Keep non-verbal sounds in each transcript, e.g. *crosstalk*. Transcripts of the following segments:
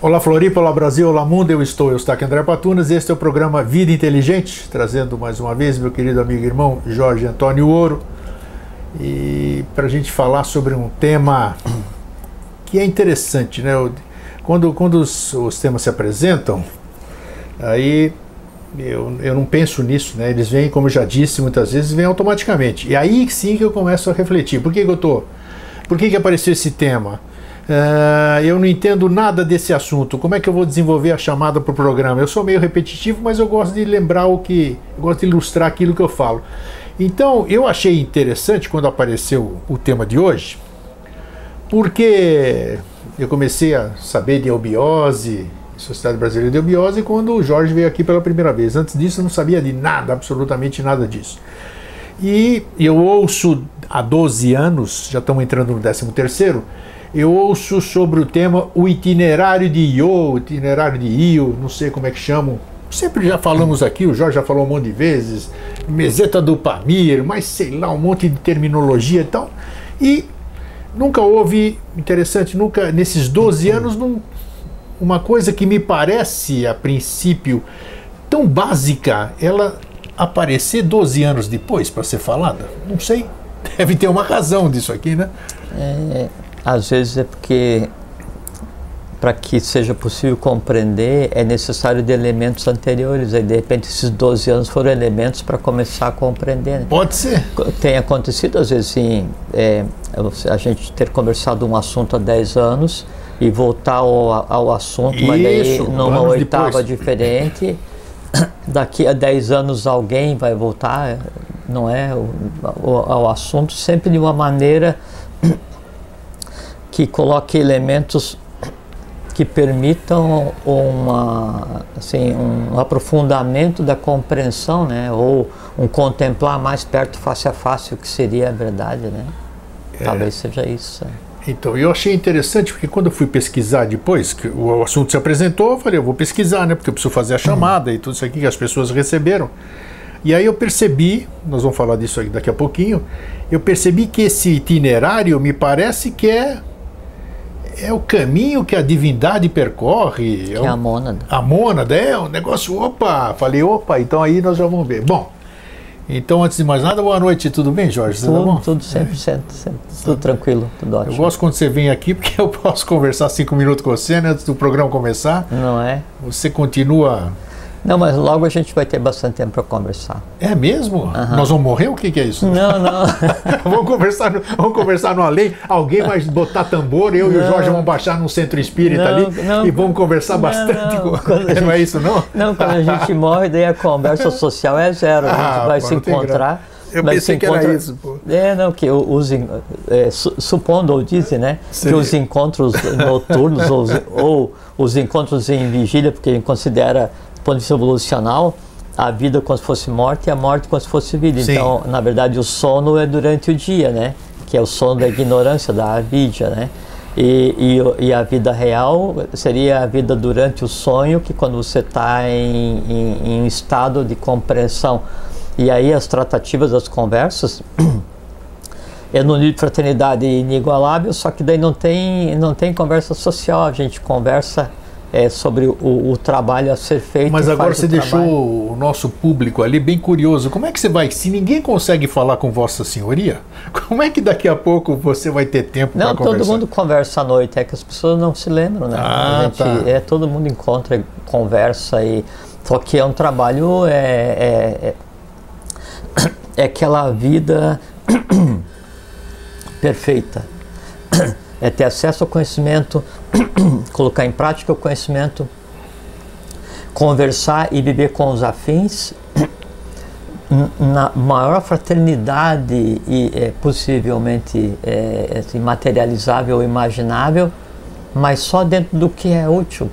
Olá Floripa, olá Brasil, olá mundo, eu estou, eu aqui André Patunas, este é o programa Vida Inteligente, trazendo mais uma vez meu querido amigo e irmão Jorge Antônio Ouro, e para a gente falar sobre um tema que é interessante, né? Quando, quando os, os temas se apresentam, aí eu, eu não penso nisso, né? Eles vêm, como eu já disse muitas vezes, vêm automaticamente. E aí sim que eu começo a refletir. Por que, que eu tô? Por que, que apareceu esse tema? Uh, eu não entendo nada desse assunto. Como é que eu vou desenvolver a chamada para o programa? Eu sou meio repetitivo, mas eu gosto de lembrar o que. Gosto de ilustrar aquilo que eu falo. Então, eu achei interessante quando apareceu o tema de hoje, porque eu comecei a saber de eubiose, Sociedade Brasileira de Eubiose, quando o Jorge veio aqui pela primeira vez. Antes disso, eu não sabia de nada, absolutamente nada disso. E eu ouço há 12 anos, já estamos entrando no 13 terceiro, eu ouço sobre o tema o itinerário de Io, o itinerário de Io, não sei como é que chamam. Sempre já falamos aqui, o Jorge já falou um monte de vezes, meseta do Pamir, mas sei lá, um monte de terminologia e tal. E nunca houve, interessante, nunca, nesses 12 anos, não, uma coisa que me parece, a princípio, tão básica, ela aparecer 12 anos depois para ser falada? Não sei. *laughs* Deve ter uma razão disso aqui, né? É, às vezes é porque para que seja possível compreender é necessário de elementos anteriores. Aí de repente esses 12 anos foram elementos para começar a compreender. Né? Pode ser. Tem acontecido às vezes sim, é, a gente ter conversado um assunto há 10 anos e voltar ao, ao assunto, Isso, mas daí numa oitava depois. diferente. *coughs* Daqui a 10 anos alguém vai voltar, não é, ao, ao assunto, sempre de uma maneira que coloque elementos que permitam uma, assim, um aprofundamento da compreensão, né? ou um contemplar mais perto, face a face, o que seria a verdade. Né? É. Talvez seja isso. É. Então, eu achei interessante porque quando eu fui pesquisar depois, que o assunto se apresentou, eu falei, eu vou pesquisar, né? Porque eu preciso fazer a chamada e tudo isso aqui que as pessoas receberam. E aí eu percebi, nós vamos falar disso daqui a pouquinho, eu percebi que esse itinerário me parece que é é o caminho que a divindade percorre. Que é, é a mônada. A mônada, é um negócio, opa, falei, opa, então aí nós já vamos ver. Bom, então antes de mais nada, boa noite, tudo bem, Jorge? Tudo, bom? Tudo 100%, 100%, tudo tranquilo, tudo ótimo. Eu gosto quando você vem aqui porque *laughs* eu posso conversar cinco minutos com você né, antes do programa começar. Não é? Você continua não, mas logo a gente vai ter bastante tempo para conversar. É mesmo? Uhum. Nós vamos morrer? O que, que é isso? Não, não. *laughs* vamos, conversar no, vamos conversar no além. Alguém vai botar tambor, eu não. e o Jorge vamos baixar num centro espírita não, ali não, e vamos conversar bastante. Não, com... gente, *laughs* não é isso, não? Não, quando a gente *laughs* morre, daí a conversa social é zero. A gente ah, vai se encontrar. Eu pensei que era isso, pô. É, não, que os, é, supondo ou dizem, né, Sim. que os encontros noturnos ou, ou os encontros em vigília, porque considera ponto de vista evolucional, a vida como se fosse morte e a morte como se fosse vida. Sim. Então, na verdade, o sono é durante o dia, né? Que é o sono da ignorância, da avidya, né? E, e, e, a vida real seria a vida durante o sonho, que quando você está em, em, em estado de compreensão. E aí as tratativas, as conversas, *clears throat* é no nível de fraternidade inigualável, só que daí não tem, não tem conversa social, a gente conversa é, sobre o, o, trabalho a ser feito. Mas agora você deixou o nosso público ali bem curioso. Como é que você vai, se ninguém consegue falar com Vossa Senhoria, *laughs* como é que daqui a pouco você vai ter tempo para conversar? Não, todo mundo conversa à noite, é que as pessoas não se lembram, né? Ah, gente, tá. é, todo mundo encontra, conversa e só que é um trabalho é, é, é, *coughs* é aquela vida *coughs* perfeita *coughs* é ter acesso ao conhecimento, *clears throat* colocar em prática o conhecimento, conversar e viver com os afins *clears throat* na maior fraternidade e é, possivelmente é, assim, materializável imaginável, mas só dentro do que é útil.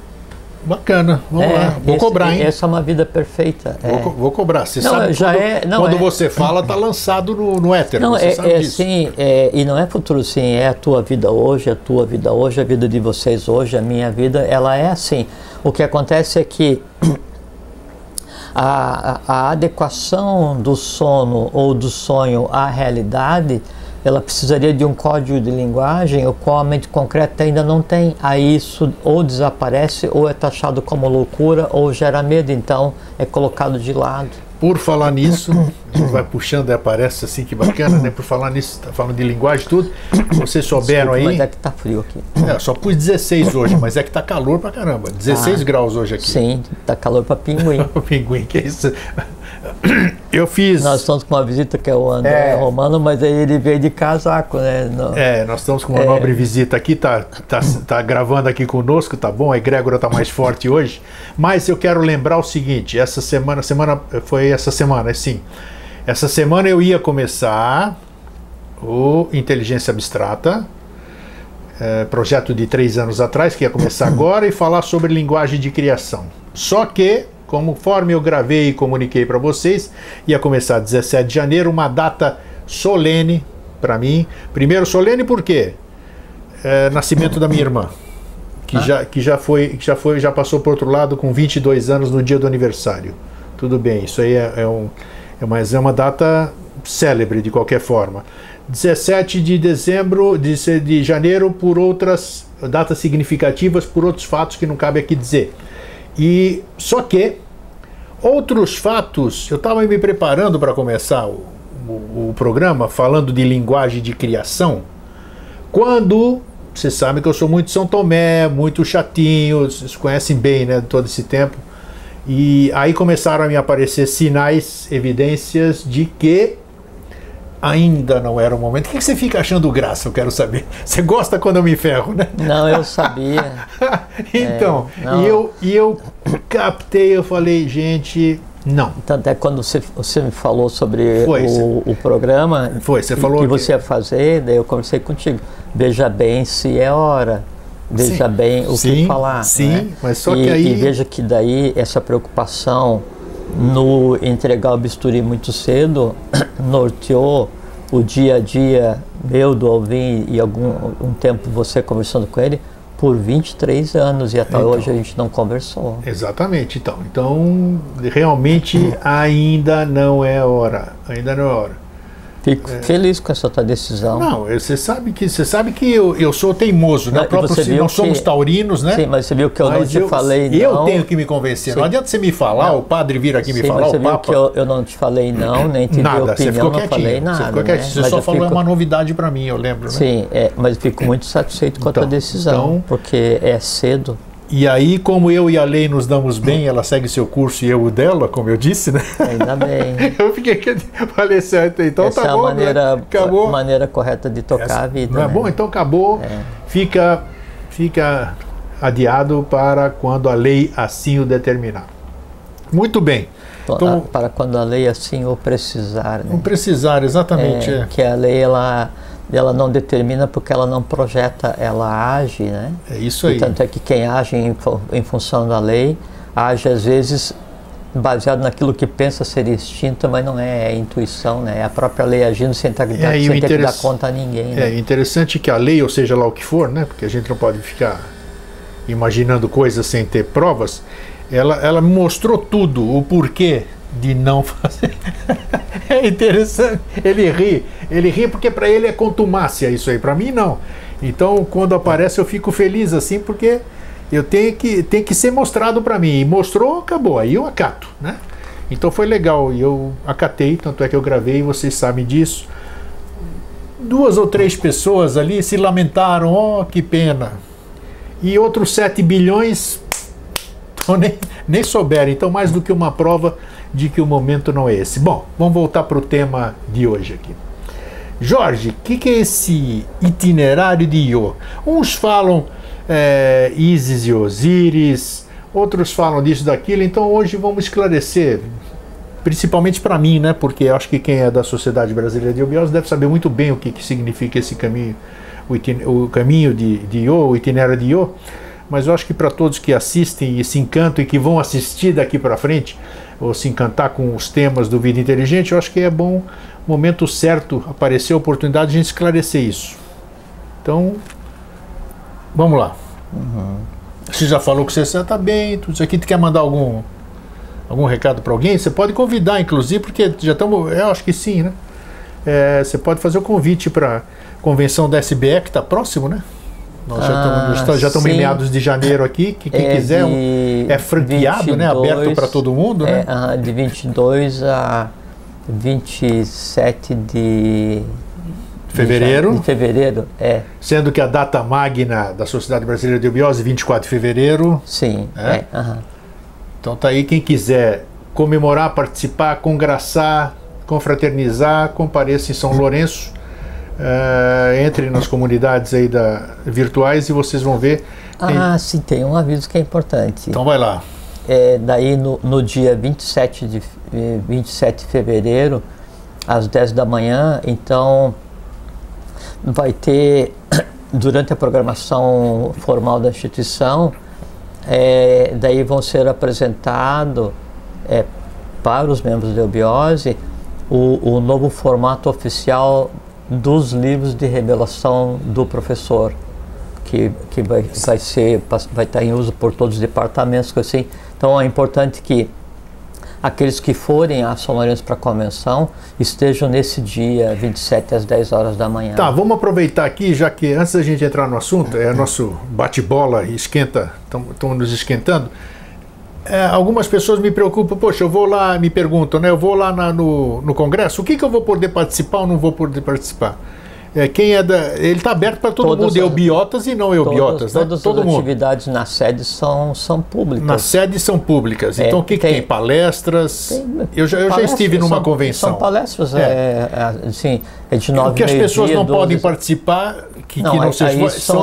Bacana, vamos é, lá. Vou esse, cobrar, hein? Essa é uma vida perfeita. Vou, é. vou cobrar. Você não, sabe já quando, é, não, quando é, você fala, está lançado no, no éter. Não, você é, sabe é disso. sim, é, e não é futuro sim, é a tua vida hoje, a tua vida hoje, a vida de vocês hoje, a minha vida, ela é assim. O que acontece é que *clears throat* a, a adequação do sono ou do sonho à realidade ela precisaria de um código de linguagem, o qual a mente concreta ainda não tem. Aí isso ou desaparece, ou é taxado como loucura, ou gera medo, então é colocado de lado. Por falar nisso, vai puxando e aparece assim, que bacana, né? Por falar nisso, tá falando de linguagem e tudo. Vocês souberam Desculpa, aí. Mas é que tá frio aqui. É, só pus 16 hoje, mas é que tá calor pra caramba. 16 Ah, graus hoje aqui. Sim, tá calor para pinguim. *laughs* Pinguim, que é isso? Eu fiz. Nós estamos com uma visita que é o André É. Romano, mas aí ele veio de casaco, né? No- É, nós estamos com uma É. nobre visita aqui, tá, tá, tá gravando aqui conosco, tá bom? A egrégora tá mais forte hoje. Mas eu quero lembrar o seguinte: essa semana, semana foi essa semana, sim. Essa semana eu ia começar o Inteligência Abstrata, é, projeto de três anos atrás, que ia começar agora, e falar sobre linguagem de criação. Só que, conforme eu gravei e comuniquei para vocês, ia começar 17 de janeiro, uma data solene para mim. Primeiro solene por quê? É, nascimento da minha irmã, que, já, que já foi, que já foi, já passou por outro lado com 22 anos no dia do aniversário. Tudo bem, isso aí é, é um, é, uma, é uma data célebre de qualquer forma. 17 de dezembro, de, de janeiro, por outras datas significativas, por outros fatos que não cabe aqui dizer. E só que outros fatos, eu estava me preparando para começar o, o, o programa falando de linguagem de criação, quando vocês sabem que eu sou muito São Tomé, muito chatinho, vocês conhecem bem, né, todo esse tempo. E aí começaram a me aparecer sinais, evidências de que ainda não era o momento. O que que você fica achando graça? Eu quero saber. *laughs* Você gosta quando eu me ferro, né? Não, eu sabia. *laughs* então, É, e, eu, e eu captei, eu falei, gente, não. Tanto é quando você, você me falou sobre Foi, o, o programa Foi, você que- falou que que- você ia fazer, daí eu conversei contigo. Veja bem se é hora. Veja Sim. bem o Sim, que falar. sim, né? mas só e, que aí- E veja que daí essa preocupação no entregar o bisturi muito cedo *clears throat* norteou o dia a dia meu do Alvin e algum um tempo você conversando com ele por 23 anos e até Então. hoje a gente não conversou. Exatamente, então. Então, realmente ainda não é hora. Ainda não é hora. Fico feliz com essa tua decisão. Não, eu- você sabe que você sabe que eu, eu sou teimoso, né? Não, próprio, você viu nós somos que- taurinos, né? Sim, mas você viu que eu não Mas te eu, falei eu não. tenho que me convencer. Não Sim. adianta você me falar, Não. o padre vir aqui me Sim, falar, mas você o viu Papa. que eu, eu não te falei não, *clears throat* nem te dei Nada, opinião, você ficou não quietinho. falei nada. você ficou né? quietinho. Você Mas só eu falou fico- uma novidade para mim, eu lembro, né? Sim, é, mas fico muito satisfeito com a tua Então, decisão, então- porque é cedo. E aí, como eu e a Lei nos damos bem, ela segue seu curso e eu o dela, como eu disse, né? Ainda bem. *laughs* Eu fiquei falei certo, então Essa tá é bom. a maneira, né? Acabou. a maneira correta de tocar Essa- a vida. Não é né? bom? Então acabou. É. Fica, fica adiado para quando a lei assim o determinar. Muito bem. Então, Então, para quando a lei assim o precisar. Né? não precisar exatamente. É, é. Que a lei ela, ela não determina porque ela não projeta, ela age, né? É isso E aí. tanto é que quem age em, em função da lei age às vezes baseado naquilo que pensa ser instinto, mas não é, é intuição, né? É a própria lei agindo sem, tá, É, e sem ter que dar conta a ninguém. Né? É interessante que a lei, ou seja lá o que for, né? Porque a gente não pode ficar imaginando coisas sem ter provas. Ela, ela mostrou tudo, o porquê de não fazer. *laughs* é interessante. Ele ri, ele ri porque para ele é contumácia isso aí, para mim não. Então quando aparece eu fico feliz assim porque eu tenho que tem que ser mostrado para mim. E mostrou, acabou. Aí eu acato, né? Então foi legal e eu acatei, tanto é que eu gravei, vocês sabem disso duas ou três pessoas ali se lamentaram, oh, que pena. E outros 7 bilhões nem, nem souberam. Então, mais do que uma prova de que o momento não é esse. Bom, vamos voltar para o tema de hoje aqui. Jorge, o que, que é esse itinerário de Io? Uns falam é, Isis e Osíris, outros falam disso, daquilo. Então, hoje vamos esclarecer principalmente para mim, né? Porque acho que quem é da Sociedade Brasileira de Obiose deve saber muito bem o que, que significa esse caminho, o, o caminho de, de Io, o itinerário de Io. Mas eu acho que para todos que assistem e se encantam e que vão assistir daqui para frente, ou se encantar com os temas do Vida Inteligente, eu acho que é bom, momento certo, aparecer a oportunidade de a gente esclarecer isso. Então, vamos lá. Você já falou que você está bem, tudo isso aqui. Tu quer mandar algum algum recado para alguém? Você pode convidar, inclusive, porque já estamos. Eu acho que sim, né? é, você pode fazer o convite para a convenção da SBE, que está próximo, né? Nós Ah, já estamos já estamos em meados de janeiro aqui, que quem É quiser, um- é franqueado, né? 22, Aberto para todo mundo, É, né? aham, de 22 a 27 de Fevereiro. De fevereiro, é, Sendo que a data magna da Sociedade Brasileira de Eubiose, 24 de fevereiro. sim. É? É. Então tá aí quem quiser comemorar, participar, congraçar, confraternizar, compareça em São Lourenço. Eh, entre nas comunidades aí da, virtuais e vocês vão ver. Tem- Ah, sim, tem um aviso que é importante. Então vai lá. É, daí no, no dia 27 de, eh, 27 de fevereiro, às 10 da manhã, então vai ter, *coughs* durante a programação formal da instituição, é, daí vão ser apresentados é, para os membros da Eubiose o, o novo formato oficial dos livros de revelação do professor que, que vai, vai ser vai estar em uso por todos os departamentos assim então é importante que aqueles que forem a São Lourenço para a convenção estejam nesse dia 27 às 10 horas da manhã Tá, vamos aproveitar aqui, já que antes da gente entrar no assunto, é nosso bate-bola e esquenta, estamos nos esquentando. É, algumas pessoas me preocupam, poxa, eu vou lá, me perguntam, né? Eu vou lá na- no, no congresso, o que, que eu vou poder participar ou não vou poder participar? É, quem é da. Ele está aberto para todo Todas mundo, as- eubiotas e não eubiotas, todas, né? todas Todo as mundo. atividades na sede são, são públicas Nas sedes são públicas. É, então o que, que tem? tem- Palestras. Tem eu já, eu já estive numa são- convenção. São palestras, É. é. é, assim, é de nove O que as pessoas não 12, podem participar, que não, que não são,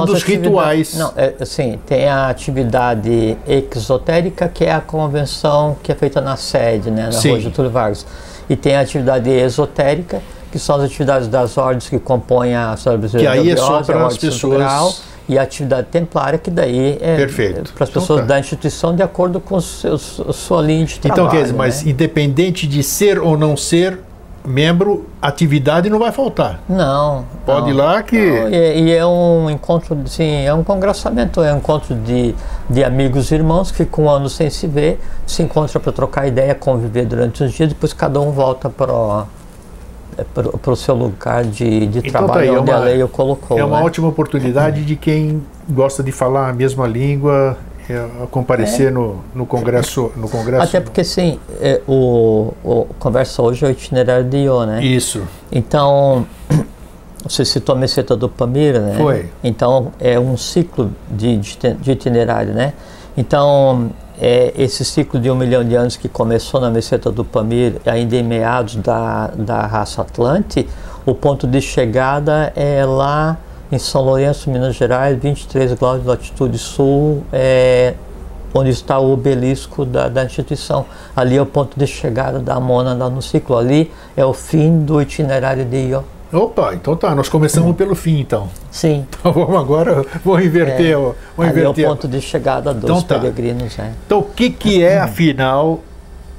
as dos rituais. Não, é, assim, tem a atividade exotérica, que é a convenção que é feita na sede, né, na Sim. Rua Getúlio Vargas. E tem a atividade esotérica, que são as atividades das ordens que compõem a Sociedade Brasileira Que aí de é só para as pessoas- Grau, e a atividade templária, que daí é Perfeito. para as Então pessoas tá. da instituição de acordo com seus, a sua linha de trabalho. Então, quer dizer, mas né? independente de ser ou não ser membro, atividade não vai faltar. Não. Pode não. ir lá que. E, e é um encontro, sim, é um congressamento, é um encontro de, de amigos e irmãos que ficam um ano sem se ver, se encontram para trocar ideia, conviver durante os dias, depois cada um volta para para o seu lugar de, de Então tá trabalho, aí, é onde uma- a lei o colocou. É uma né? ótima oportunidade de quem gosta de falar a mesma língua é, comparecer no, no congresso. No congresso. Até porque, sim, é, o, o conversa hoje é o itinerário de Iô, né? Isso. Então, *clears throat* você citou a meseta do Pamira, né? Foi. Então, é um ciclo de, de, de itinerário, né? Então, é, esse ciclo de um milhão de anos que começou na meseta do Pamir, ainda em meados da, da raça Atlante, o ponto de chegada é lá em São Lourenço, Minas Gerais, 23 graus de latitude sul, é, onde está o obelisco da, da instituição. Ali é o ponto de chegada da mônada no ciclo. Ali é o fim do itinerário de Ió. Opa, então tá, nós começamos pelo fim então. Sim, *laughs* Então vamos agora, vou inverter. o- Vou ali é o inverter. ponto de chegada dos Então tá. peregrinos. É. Então o que, que é afinal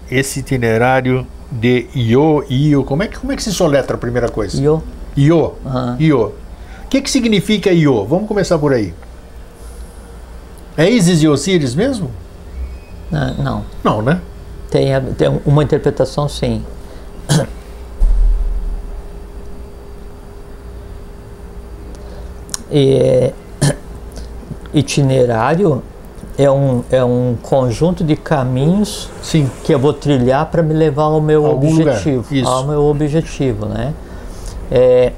esse itinerário de Io, Io? Como é que, como é que se soletra a primeira coisa? Ió. Io. Aham. Io. O que, que significa Io? Vamos começar por aí. É Isis e Osíris mesmo? Ah, Não, Não, né? tem, tem uma interpretação sim. E, *coughs* itinerário é um, é um conjunto de caminhos Sim. que eu vou trilhar para me levar ao meu Algum objetivo, ao meu objetivo, né? É,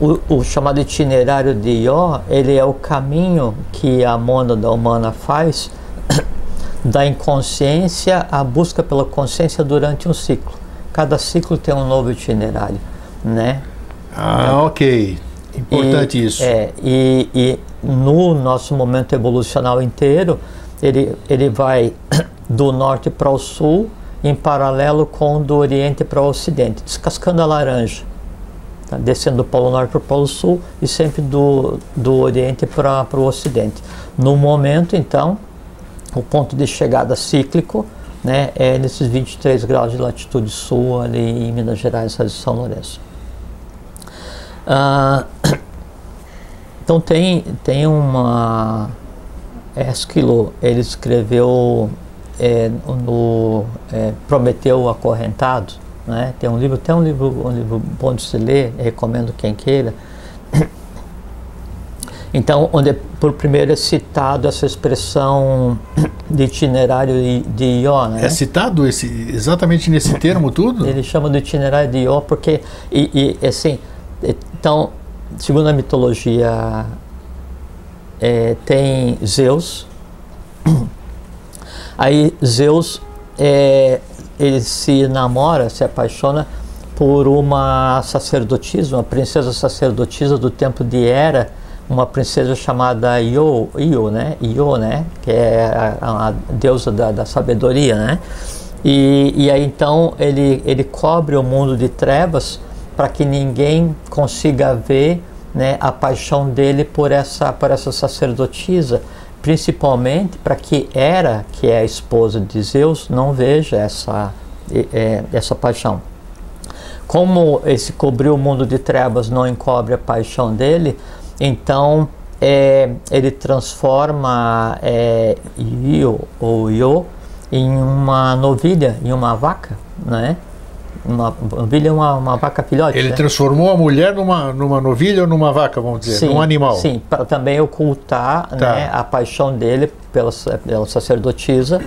o, o chamado itinerário de Ió, ele é o caminho que a mônada humana faz *coughs* da inconsciência à busca pela consciência durante um ciclo. Cada ciclo tem um novo itinerário, né? Ah, ok. Importante E, isso. É, e, e no nosso momento evolucional inteiro, ele, ele vai *clears throat* do norte para o sul, em paralelo com do oriente para o ocidente, descascando a laranja. Tá? Descendo do Polo Norte para o Polo Sul e sempre do, do Oriente para o Ocidente. No momento, então, o ponto de chegada cíclico né, é nesses 23 graus de latitude sul, ali em Minas Gerais, São Lourenço. Ah, então tem, tem uma. Esquilo, ele escreveu é, no é, Prometeu Acorrentado, né? Tem um livro, até um livro, um livro bom de se ler, recomendo quem queira. Então, onde por primeiro é citado essa expressão de itinerário de Ió, né? É citado esse, exatamente nesse termo tudo? Ele chama de itinerário de Ió porque, e, e assim, então, segundo a mitologia, é, tem Zeus, *clears throat* aí Zeus, é, ele se namora, se apaixona por uma sacerdotisa, uma princesa sacerdotisa do tempo de Hera, uma princesa chamada Io, Io, né? Io, né? Que é a, a deusa da, da, sabedoria, né? E, e aí então ele, ele cobre o mundo de trevas para que ninguém consiga ver né, a paixão dele por essa, por essa sacerdotisa, principalmente para que Hera, que é a esposa de Zeus, não veja essa, é, essa paixão. Como esse cobriu o mundo de trevas não encobre a paixão dele, então é, ele transforma é, Io ou Io em uma novilha, em uma vaca, né? Uma novilha é uma, uma vaca filhote. Ele né? transformou a mulher numa, numa novilha ou numa vaca, vamos dizer, sim, num animal. Sim, para também ocultar tá. né, a paixão dele pela, pela sacerdotisa.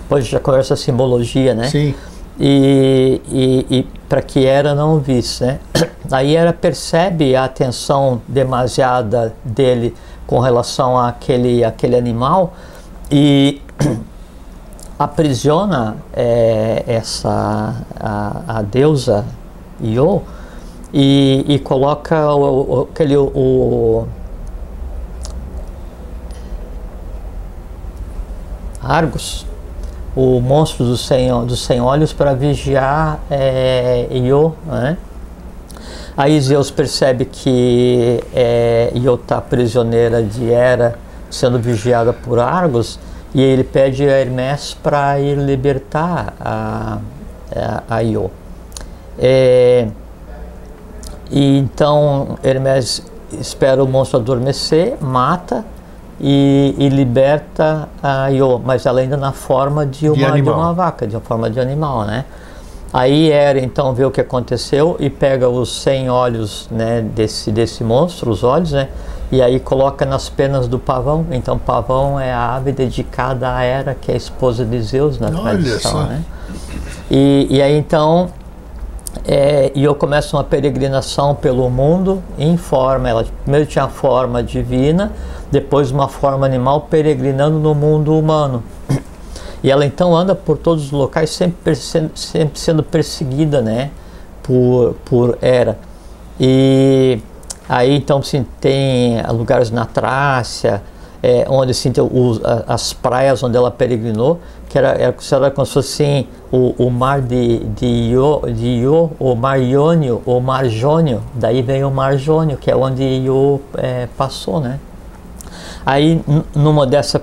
Depois já conversa a simbologia, né? Sim. E, e, e para que Hera não visse, né? *coughs* Aí Hera percebe a atenção demasiada dele com relação àquele, àquele animal e aprisiona é, essa a, a, deusa Io e, e coloca o, o, aquele o, Argos o monstro dos cem, dos cem olhos para vigiar é, Io, né? Aí Zeus percebe que é, Io está prisioneira de Hera, sendo vigiada por Argos, e ele pede a Hermes para ir libertar a, a, a Io. É, e então Hermes espera o monstro adormecer, mata e, e liberta a Io, mas ela ainda na forma de uma, de, de uma vaca, de uma forma de animal, né? Aí Hera então vê o que aconteceu e pega os 100 olhos né, desse, desse monstro, os olhos, né? E aí coloca nas penas do pavão. Então pavão é a ave dedicada a Hera, que é a esposa de Zeus na Olha tradição, só. né? E, e aí então é, e eu começo uma peregrinação pelo mundo em forma. Ela primeiro tinha a forma divina, depois uma forma animal, peregrinando no mundo humano. E ela então anda por todos os locais, sempre, sempre sendo perseguida, né, por, por Hera. E aí então sim, tem lugares na Trácia, é, onde assim, os, as praias onde ela peregrinou, que era, era considerada como se fosse assim, o, o mar de, de, Io, de Io, o mar Iônio, o mar Jônio, daí vem o mar Jônio, que é onde Io é, passou, né? Aí, numa dessa,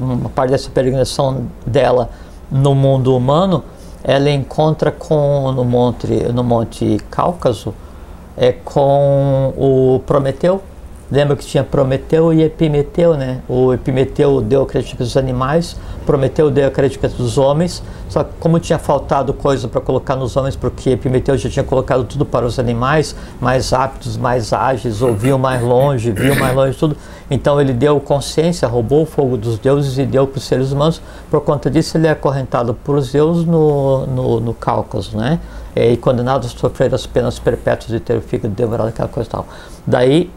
uma parte dessa peregrinação dela no mundo humano, ela encontra com no monte, no monte Cáucaso, é, com o Prometeu, Lembra que tinha Prometeu e Epimeteu, né? O Epimeteu deu a crítica dos animais, Prometeu deu a crítica dos homens. Só que como tinha faltado coisa para colocar nos homens, porque Epimeteu já tinha colocado tudo para os animais, mais aptos, mais ágeis, ouviam mais longe, viam mais longe, tudo. Então ele deu consciência, roubou o fogo dos deuses e deu para os seres humanos. Por conta disso ele é acorrentado por Zeus no, no, no Cáucaso, né? E condenado a sofrer as penas perpétuas de ter o fígado devorado, aquela coisa e tal. Daí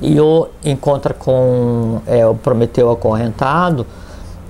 e o encontra com é, o Prometeu acorrentado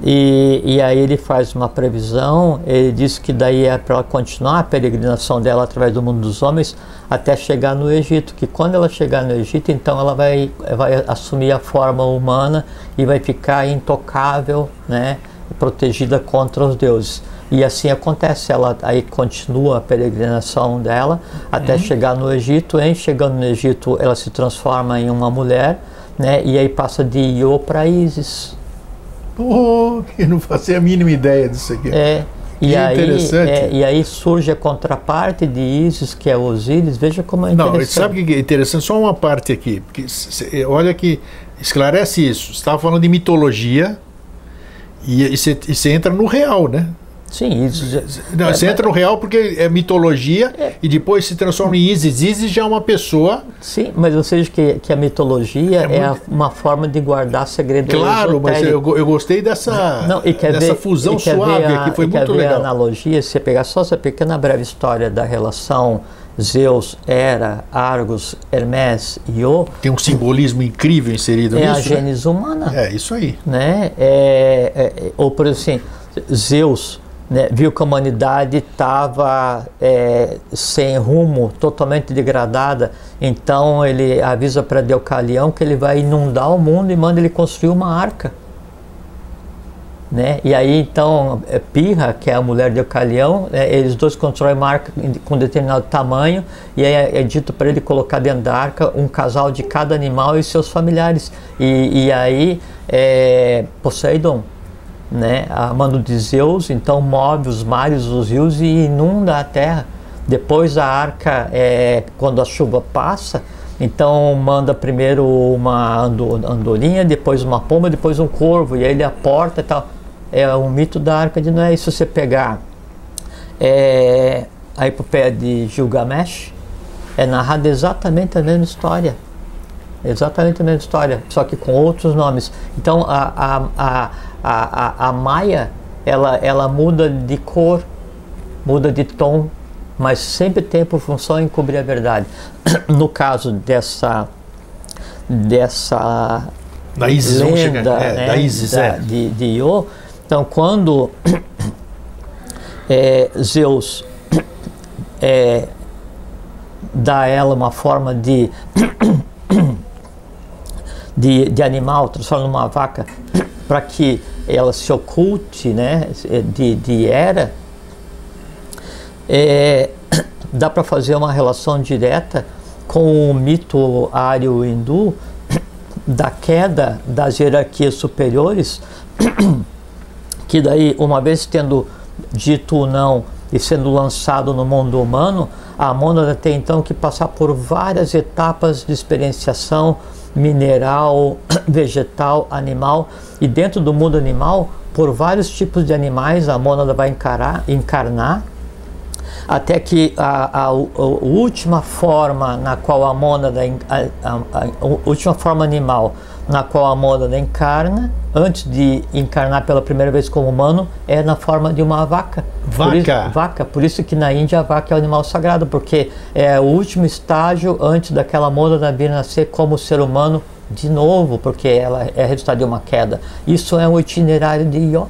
e, e aí ele faz uma previsão, ele diz que daí é para ela continuar a peregrinação dela através do mundo dos homens até chegar no Egito, que quando ela chegar no Egito, então ela vai, vai assumir a forma humana e vai ficar intocável, né, protegida contra os deuses. E assim acontece, ela aí continua a peregrinação dela até uhum. chegar no Egito. Em chegando no Egito, ela se transforma em uma mulher, né? E aí passa de Io para Isis. Oh, eu não fazia a mínima ideia disso aqui. É. E aí, é, e aí surge a contraparte de Isis, que é Osíris. Veja como é interessante. Não, sabe o que é interessante? Só uma parte aqui. Porque, olha que esclarece isso. Você estava falando de mitologia e você entra no real, né? Sim, isso. Não, é, você entra no real porque é mitologia É. e depois se transforma em Isis. Isis já é uma pessoa. Sim, mas eu sei que, que a mitologia é, muito- uma forma de guardar segredo Claro, mas eu, eu gostei dessa, Não, e quer dessa ver, fusão e suave a, aqui, foi e quer muito ver a legal. analogia, se você pegar só essa pequena breve história da relação Zeus, Hera, Argos, Hermes e Io, Tem um simbolismo incrível inserido é a nisso. né? gênese humana. É, isso aí. né? É, é, ou por exemplo, assim, Zeus né, viu que a humanidade estava sem rumo, totalmente degradada, então ele avisa para Deucalião que ele vai inundar o mundo e manda ele construir uma arca. Né? E aí então é, Pirra, que é a mulher de Deucalião, né, eles dois constroem uma arca com determinado tamanho e aí é, é dito para ele colocar dentro da arca um casal de cada animal e seus familiares. E, e aí é, Poseidon, né, a mando de Zeus, então move os mares, os rios e inunda a terra. Depois a arca, é, quando a chuva passa, então manda primeiro uma ando- andorinha, depois uma pomba, depois um corvo, e aí ele aporta e tal. É o mito da arca de Noé. E se você pegar é, a epopeia de Gilgamesh, é narrada exatamente a mesma história. Exatamente a mesma história, só que com outros nomes. Então a, a, a, a, a, a Maia ela, ela muda de cor, muda de tom, mas sempre tem por função encobrir a verdade. *clears throat* No caso dessa dessa Da Isis, vamos chegar. lenda É, né, da Isis, da- é. de, de Io, então quando é, Zeus é, dá a ela uma forma de de, de animal, transforma numa vaca para que ela se oculte né, de, de Hera, é, dá para fazer uma relação direta com o mito ário hindu da queda das hierarquias superiores, que daí, uma vez tendo dito não e sendo lançado no mundo humano, a mônada tem então que passar por várias etapas de experienciação mineral, *coughs* vegetal, animal, e dentro do mundo animal, por vários tipos de animais, a mônada vai encarar, encarnar até que a, a, a última forma na qual a mônada, a, a, última forma animal na qual a mônada encarna, antes de encarnar pela primeira vez como humano, é na forma de uma vaca. Vaca? Por isso, vaca. Por isso que na Índia a vaca é o animal sagrado, porque é o último estágio antes daquela mônada vir nascer como ser humano de novo, porque ela é resultado de uma queda. Isso é um itinerário de Ió.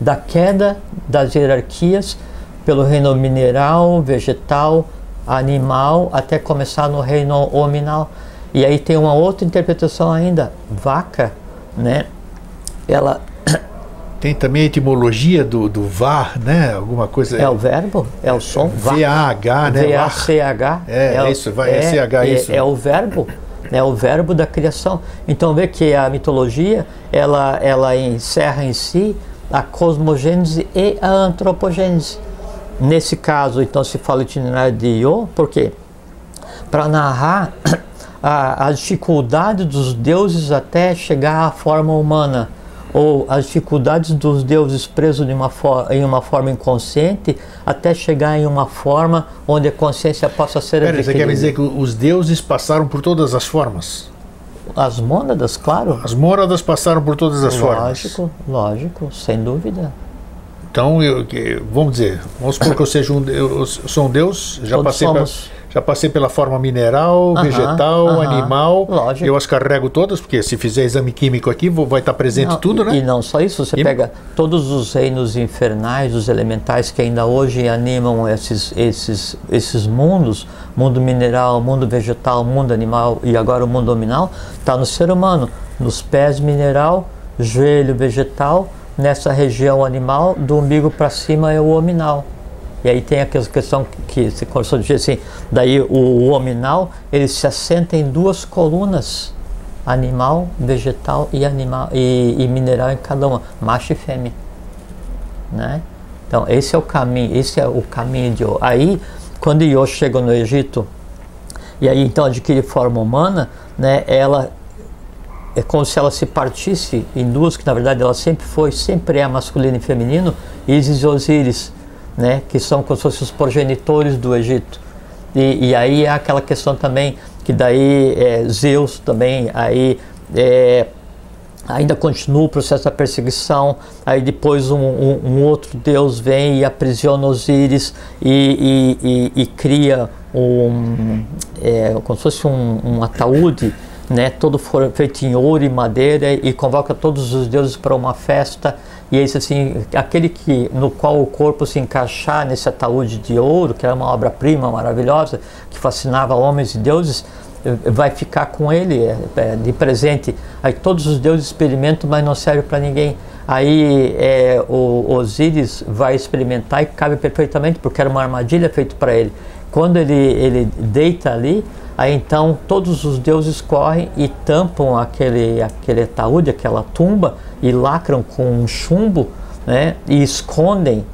Da queda das hierarquias pelo reino mineral, vegetal, animal, até começar no reino hominal. E aí tem uma outra interpretação ainda, vaca, né? Ela *coughs* Tem também a etimologia do, do VAR, né? Alguma coisa. é o verbo, é o som, V-A-H, né? V-A-C-H. É, é isso, vai, é CH, isso. É o verbo, é o verbo da criação. Então vê que a mitologia, ela, ela encerra em si a cosmogênese e a antropogênese. Nesse caso, então, se fala itinerário de Io, por quê? Para narrar a, a dificuldade dos deuses até chegar à forma humana, ou as dificuldades dos deuses presos em uma, em uma forma inconsciente, até chegar em uma forma onde a consciência possa ser Pera, você quer dizer que os deuses passaram por todas as formas? As mônadas, claro. As mônadas passaram por todas as formas. Lógico, lógico, sem dúvida. Então, eu, vamos dizer, vamos supor que eu seja um, eu, sou um deus, já Todos passei, somos. Já passei pela forma mineral, Aham, vegetal, aham, animal. lógico. Eu as carrego todas, porque se fizer exame químico aqui, vou- vai estar presente Não, tudo, né? E não só isso, você E- pega todos os reinos infernais, os elementais que ainda hoje animam esses, esses, esses mundos, mundo mineral, mundo vegetal, mundo animal e agora o mundo nominal, está no ser humano, nos pés mineral, joelho vegetal, nessa região animal, do umbigo para cima é o hominal. E aí tem aquela questão que você começou a dizer assim, daí o, o hominal, ele se assenta em duas colunas, animal, vegetal e animal e, e mineral em cada uma, macho e fêmea, né? Então esse é o caminho, esse é o caminho de Io. Aí quando Io chega no Egito e aí então adquire forma humana, né? Ela é como se ela se partisse em duas, que na verdade ela sempre foi, sempre é masculino e feminino, Isis e Osíris, né, que são como se fossem os progenitores do Egito. E, e aí é aquela questão também que daí é, Zeus também aí é, ainda continua o processo da perseguição, aí depois um, um, um outro deus vem e aprisiona Osíris e, e, e, e cria um, é, como se fosse um, ataúde né, todo feito em ouro e madeira e convoca todos os deuses para uma festa e esse assim aquele que no qual o corpo se encaixar nesse ataúde de ouro que era uma obra-prima maravilhosa que fascinava homens e deuses eh, vai ficar com ele é, é, de presente. Aí todos os deuses experimentam mas não serve para ninguém. Aí é, o Osíris vai experimentar e cabe perfeitamente porque era uma armadilha feita para ele. Quando ele ele deita ali Aí então todos os deuses correm e tampam aquele, aquele ataúde, aquela tumba, e lacram com um chumbo né, e escondem.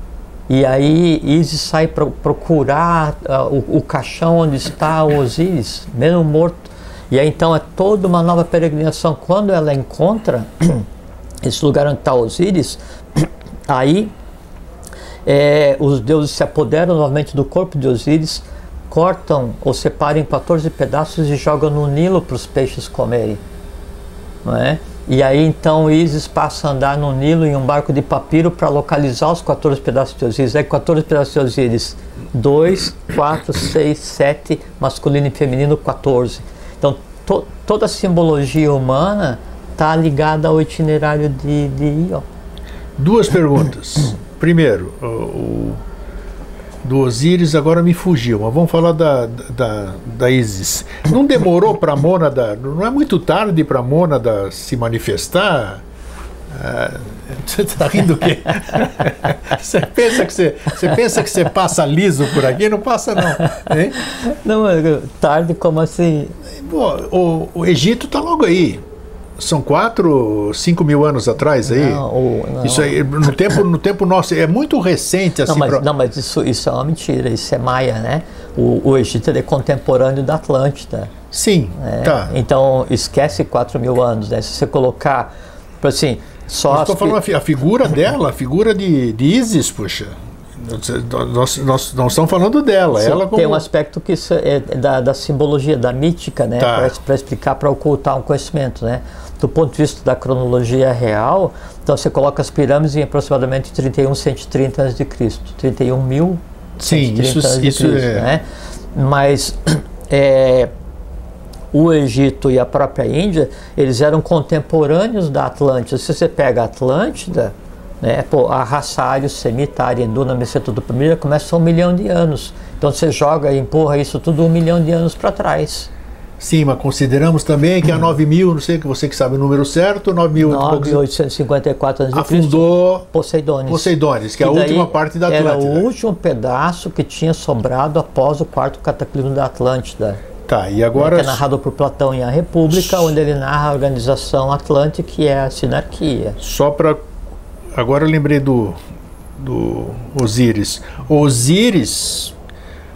E aí Isis sai para procurar uh, o, o, caixão onde está Osíris, mesmo morto. E aí então é toda uma nova peregrinação. Quando ela encontra *clears throat* esse lugar onde está Osíris, *clears throat* aí é, os deuses se apoderam novamente do corpo de Osíris cortam ou separam em 14 pedaços e jogam no Nilo para os peixes comerem. Não é? E aí então Isis passa a andar no Nilo em um barco de papiro para localizar os 14 pedaços de Osíris. Aí 14 pedaços de Osíris, 2, 4, 6, 7, masculino e feminino 14. Então to, toda a simbologia humana está ligada ao itinerário de, de Ió. Duas perguntas. Primeiro, o, do Osíris agora me fugiu, mas vamos falar da, da, da Isis. Não demorou para a Mônada, não é muito tarde para a Mônada se manifestar? Ah, você está rindo o quê? *laughs* você, pensa que você, você pensa que você passa liso por aqui? Não passa, não. Hein? Não, tarde como assim? o, o Egito está logo aí são quatro, cinco mil anos atrás aí. Não, ou, não. Isso aí, no tempo, no tempo nosso, é muito recente assim. Não, mas, pra... não, mas isso, isso é uma mentira, isso é maia, né? O, o Egito é contemporâneo da Atlântida. Sim, né? tá. Então esquece quatro mil anos, né? Se você colocar, assim, só. Estou falando a figura dela, a figura de, de Isis, puxa. Nós, nós não estamos falando dela. Sim, ela como... Tem um aspecto que é da, da simbologia, da mítica, né? Tá. Para explicar, para ocultar um conhecimento, né? Do ponto de vista da cronologia real, então você coloca as pirâmides em aproximadamente 31 130 a.C., 31 mil Sim, isso, isso Cristo, é... Né? Mas *clears throat* é, o Egito e a própria Índia, eles eram contemporâneos da Atlântida. Se você pega a Atlântida, né, pô, a Rassário, Semitária, Enduna, Messeto do primeiro começa um milhão de anos. Então você joga e empurra isso tudo um milhão de anos para trás. Sim, mas consideramos também que a 9 mil, não sei que você que sabe o número certo, 9 mil... 9.854 a.C. Afundou Poseidones. Poseidones, que, é a última parte da Atlântida. Era o último pedaço que tinha sobrado após o quarto cataclismo da Atlântida. Tá, e agora... Que é narrado por Platão em A República, onde ele narra a organização Atlântica, que é a sinarquia. Só para... Agora eu lembrei do, do Osíris. Osíris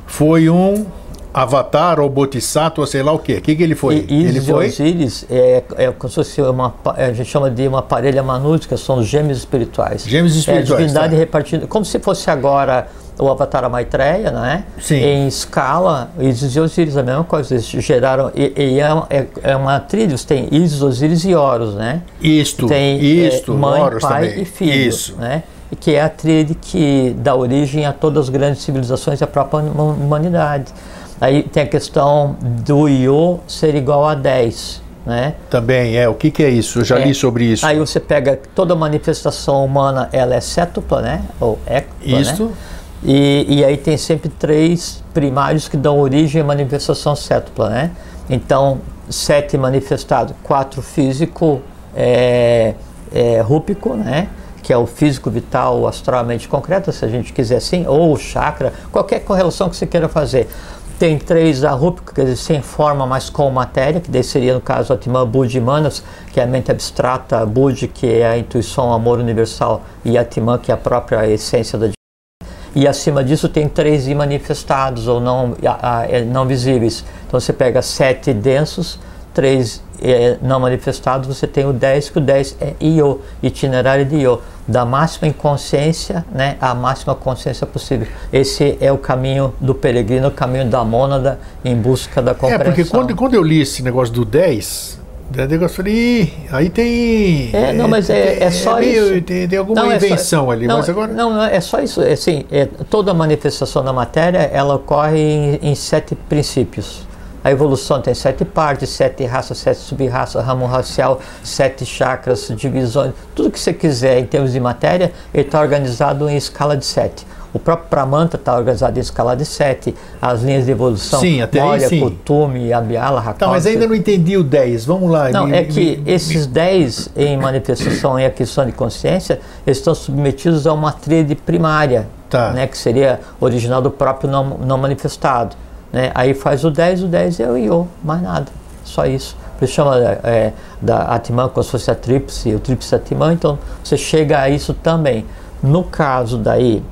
foi um Avatar ou Bodhisattva, sei lá o quê. O que, que ele foi? E, ele foi? Osíris é, é como se fosse uma, a gente chama de uma parelha manútica, são os gêmeos espirituais. Gêmeos espirituais. É a divindade tá. repartida, como se fosse agora o Avatar Maitreya, né? Sim. Em escala, Isis e Osíris, a mesma coisa, eles geraram, e, e é, é, é, uma tríade, tem Isis, Osíris e Horus, né? Isto, tem, isto, é, mãe, Horus pai também. e filho, Isso. né? que é a tríade que dá origem a todas as grandes civilizações e a própria humanidade. Aí tem a questão do Io ser igual a 10. Né? Também é. O que, que é isso? Eu já é. li sobre isso. Aí você pega toda manifestação humana, ela é cétupla, né? Ou éctupla, Isso. Né? E, e aí tem sempre três primários que dão origem à manifestação cétupla, né? Então, sete manifestado, quatro físico é, é, rúpico, né? Que é o físico vital, astralmente concreto, se a gente quiser assim, ou chakra, qualquer correlação que você queira fazer. Tem três arrúpicos, quer dizer, sem forma, mas com matéria, que daí seria, no caso, Atman, Budi e Manas, que é a mente abstrata, Budi, que é a intuição, o amor universal, e Atman, que é a própria essência da e acima disso tem três imanifestados ou não, a, a, é, não visíveis. Então você pega sete densos, três é, não manifestados, você tem o 10, que o 10 é Io, itinerário de Io, da máxima inconsciência né, à máxima consciência possível. Esse é o caminho do peregrino, o caminho da mônada em busca da compreensão. É, porque quando, quando eu li esse negócio do 10, eu falei, aí tem. É, não, mas é, é só é meio, isso. Tem, tem alguma Não, é invenção só- ali, não, mas agora. Não, não, é só isso. É, assim, é, toda manifestação da matéria ela ocorre em, em sete princípios. A evolução tem sete partes, sete raças, sete sub-raças, ramo racial, sete chakras, divisões, tudo que você quiser em termos de matéria, ele está organizado em escala de sete. O próprio Pramanta está organizado em escala de sete. As linhas de evolução, Sim, até aí Moria. Kutume, Abiala, Tá, mas ainda não entendi o 10. Vamos lá. não, me- é que me- esses 10 em manifestação e aquisição de consciência estão submetidos a uma tríade primária, Tá. né, que seria original do próprio não, não manifestado. Né? Aí faz o 10, o 10 é o Iô, mais nada, só isso. Por isso chama é, da Atman como se fosse a tríplice, o tríplice Atman, então você chega a isso também. No caso daí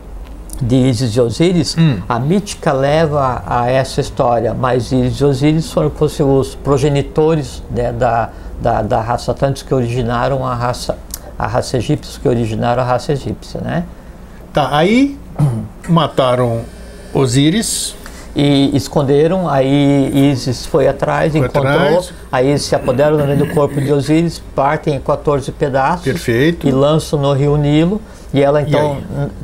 de Isis e Osíris, Hum. a mítica leva a essa história, mas Isis e Osíris foram como se os progenitores né, da, da, da raça Atlantis que originaram a raça, a raça egípcia, que originaram a raça egípcia, né? Tá, aí *coughs* mataram Osíris. E esconderam, aí Isis foi atrás, Foi encontrou, atrás. aí eles se apoderam do corpo de Osíris, partem em 14 pedaços Perfeito. e lançam no rio Nilo, e ela então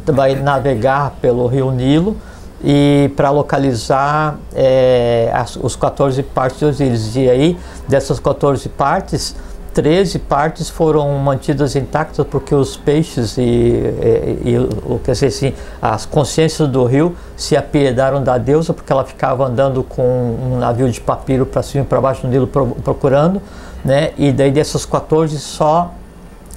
n- vai navegar pelo rio Nilo e para localizar eh, as, os 14 partes de Osíris. E aí, dessas 14 partes, 13 partes foram mantidas intactas porque os peixes e, e, e quer dizer assim, as consciências do rio se apiedaram da deusa porque ela ficava andando com um navio de papiro para cima e para baixo do Nilo pro- procurando, né? E daí dessas 14 só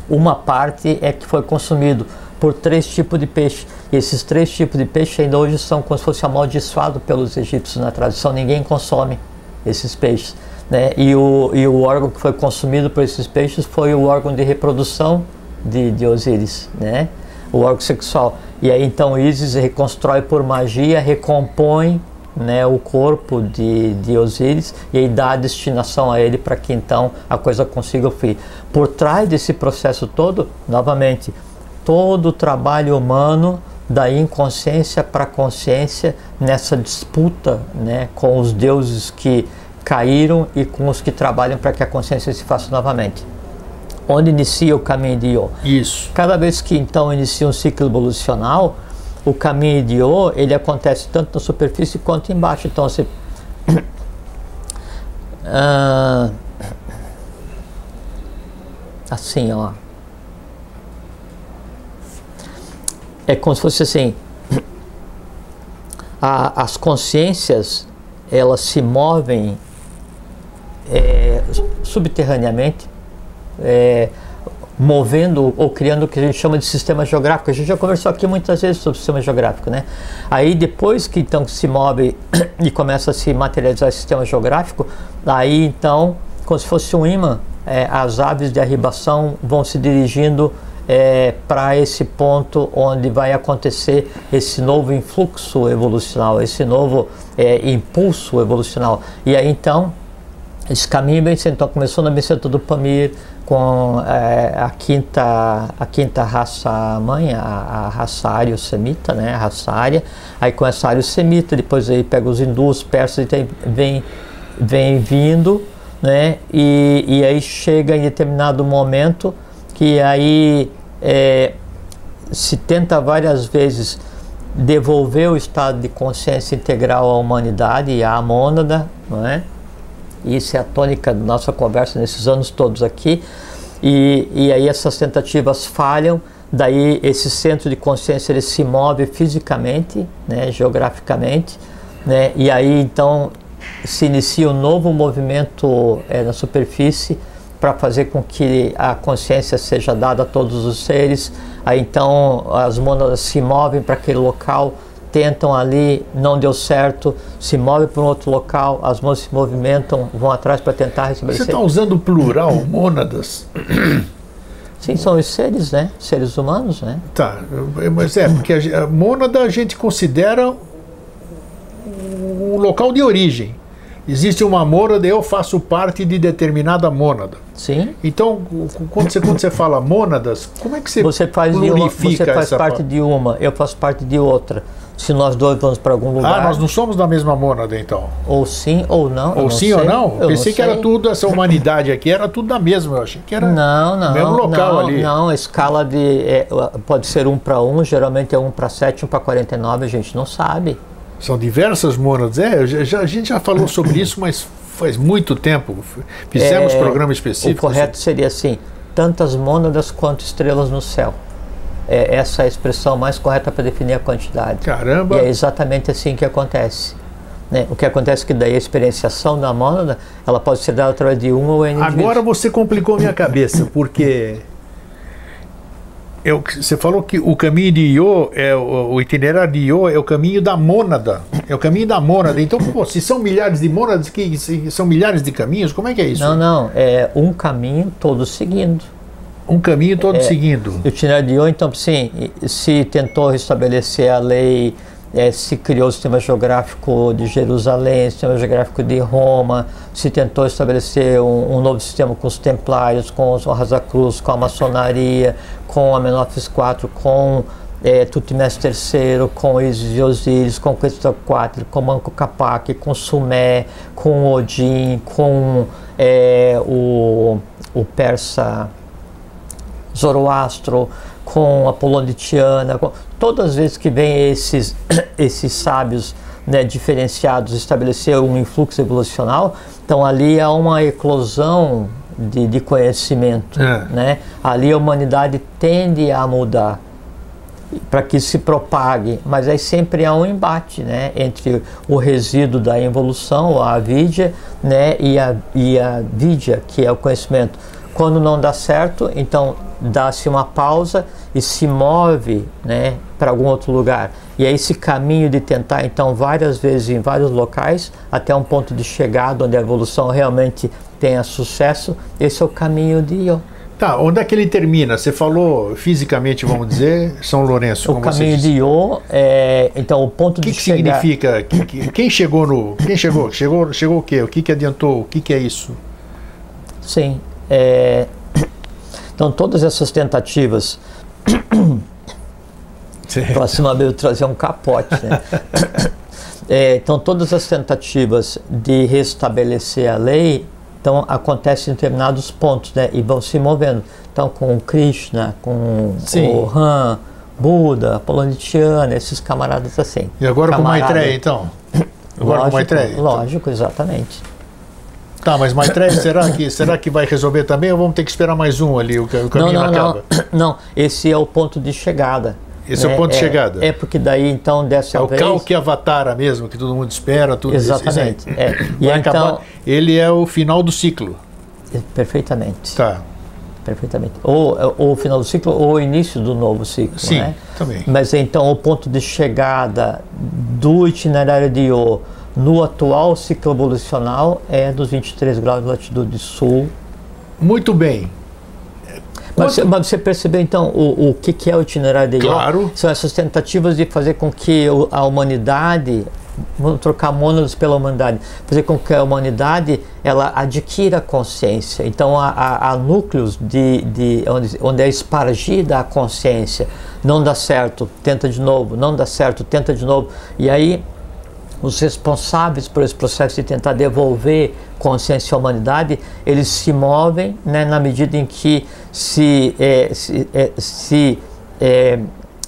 uma parte é que foi consumido por três tipos de peixe. E esses três tipos de peixe ainda hoje são como se fosse amaldiçoados pelos egípcios na tradição. Ninguém consome esses peixes. Né? E, o, e o órgão que foi consumido por esses peixes foi o órgão de reprodução de, de Osíris, né? o órgão sexual. E aí então Isis reconstrói por magia, recompõe né, o corpo de, de Osíris e aí dá a destinação a ele para que então a coisa consiga fluir. Por trás desse processo todo, novamente, todo o trabalho humano da inconsciência para a consciência nessa disputa né, com os deuses que caíram e com os que trabalham para que a consciência se faça novamente. Onde inicia o caminho de Io? Isso. Cada vez que então inicia um ciclo evolucional, o caminho de O ele acontece tanto na superfície quanto embaixo. Então você *coughs* Ah, assim, ó. É como se fosse assim. *coughs* a- as consciências elas se movem é, subterraneamente, é, movendo ou criando o que a gente chama de sistema geográfico. A gente já conversou aqui muitas vezes sobre sistema geográfico, né? Aí depois que então se move *coughs* e começa a se materializar esse sistema geográfico, aí então, como se fosse um imã, é, as aves de arribação vão se dirigindo é, para esse ponto onde vai acontecer esse novo influxo evolucional, esse novo é, impulso evolucional. E aí então esse caminho bem então começou na Vicenta do Pamir com é, a quinta a quinta raça mãe a, a raça ário semita né a raça ária aí com essa ário semita depois aí pega os hindus persas e tem, vem vem vindo né e, e aí chega em determinado momento que aí é, se tenta várias vezes devolver o estado de consciência integral à humanidade e à mônada, não é? Isso é a tônica da nossa conversa nesses anos todos aqui. E, e aí essas tentativas falham, daí esse centro de consciência ele se move fisicamente, né, geograficamente, né, e aí então se inicia um novo movimento é, na superfície para fazer com que a consciência seja dada a todos os seres. Aí então as mônadas se movem para aquele local, tentam ali, não deu certo, se move para um outro local, as mãos se movimentam, vão atrás para tentar Você restabelecer. está usando o plural, mônadas? *clears throat* Sim, são os seres, né? Seres humanos, né? Tá, mas é, porque a, a mônada a gente considera o local de origem. Existe uma mônada, eu faço parte de determinada mônada. Sim. Então, quando você, quando você fala mônadas, como é que você, você faz uma, você faz parte de uma, eu faço parte de outra. Se nós dois vamos para algum lugar. Ah, nós não somos da mesma mônada, então. Ou sim ou não. Ou sim sei. ou não? Eu Pensei não que era tudo, essa humanidade aqui era tudo da mesma. Eu achei que era não, não, mesmo local não, ali. Não, a escala de. É, pode ser um para um, geralmente é um para 7, um para 49, a gente não sabe. São diversas mônadas. É, já, a gente já falou sobre *coughs* isso, mas faz muito tempo. Fizemos é, programas específicos. O correto seria assim: tantas mônadas quanto estrelas no céu. É, essa é a expressão mais correta para definir a quantidade. Caramba! E é exatamente assim que acontece. Né? O que acontece é que daí a experienciação da mônada ela pode ser dada através de um ou N Agora você complicou minha cabeça, porque eu, você falou que o caminho de Io, é, o, itinerário de Io é o caminho da mônada. É o caminho da mônada. Então, pô, se são milhares de mônadas, que são milhares de caminhos, como é que é isso? Não, não. É um caminho todos seguindo. Um caminho todo é, seguindo. O Io, então, sim, se tentou restabelecer a lei é, se criou o sistema geográfico de Jerusalém, o sistema geográfico de Roma, se tentou estabelecer um, um novo sistema com os templários, com os Cruz, com a maçonaria, com a Menófis IV, com é, Tutmés III, com Isis e Osíris, com Quetzalcoatl, com Manco Capac, com Sumé, com Odin, com é, o, o persa Zoroastro, com a Polonitiana, com, todas as vezes que vem esses, *clears throat* esses sábios né, diferenciados estabelecer um influxo evolucional, então ali há uma eclosão de, de conhecimento. É. Né? Ali a humanidade tende a mudar para que se propague, mas aí sempre há um embate né, entre o resíduo da evolução, a avidya, né, e, a, e a vidya, que é o conhecimento. Quando não dá certo, então dá-se uma pausa e se move né, para algum outro lugar. E é esse caminho de tentar, então, várias vezes em vários locais, até um ponto de chegada onde a evolução realmente tenha sucesso, esse é o caminho de Io. Tá, onde é que ele termina? Você falou fisicamente, vamos dizer, *laughs* São Lourenço. O caminho de Io, é, então o ponto que de que chegar... significa? Que, que, quem chegou no? Quem chegou? Chegou, chegou o quê? O que que adiantou? O que que é isso? Sim, é, *coughs* então todas essas tentativas Próxima vez eu trazer um capote. Né? *coughs* é, então, todas as tentativas de restabelecer a lei então, acontecem em determinados pontos né? e vão se movendo. Então, com Krishna, com Sim. o Ram, Buda, Polonitiana, esses camaradas assim. E agora Camarada. com Maitreya, então? *coughs* Agora lógico, com Maitreya? Lógico, exatamente. Tá, mas Maitreya, *coughs* será que, será que vai resolver também ou vamos ter que esperar mais um ali, o, caminho não, não, acaba? Não, *coughs* não, esse é o ponto de chegada. Esse é, é o ponto de chegada. É porque daí então dessa é vez. É o Kalki Avatara mesmo, que todo mundo espera. Tudo Exatamente. Isso, é. *coughs* E então, acabar, ele é o final do ciclo. Perfeitamente. Tá. Perfeitamente. Ou, ou o final do ciclo ou o início do novo ciclo. Sim, né? também. Mas então o ponto de chegada do itinerário de Io no atual ciclo evolucional é dos 23 graus de latitude sul. Muito bem. Mas, você, mas você percebeu então o, o que, que é o itinerário de Claro. São essas tentativas de fazer com que a humanidade vamos trocar mônados pela humanidade, fazer com que a humanidade ela adquira consciência. Então há, há, há núcleos de, de onde, onde é espargida a consciência. Não dá certo, tenta de novo. Não dá certo, tenta de novo. E aí os responsáveis por esse processo de tentar devolver consciência à humanidade, eles se movem né, na medida em que se, é, se, é, se é,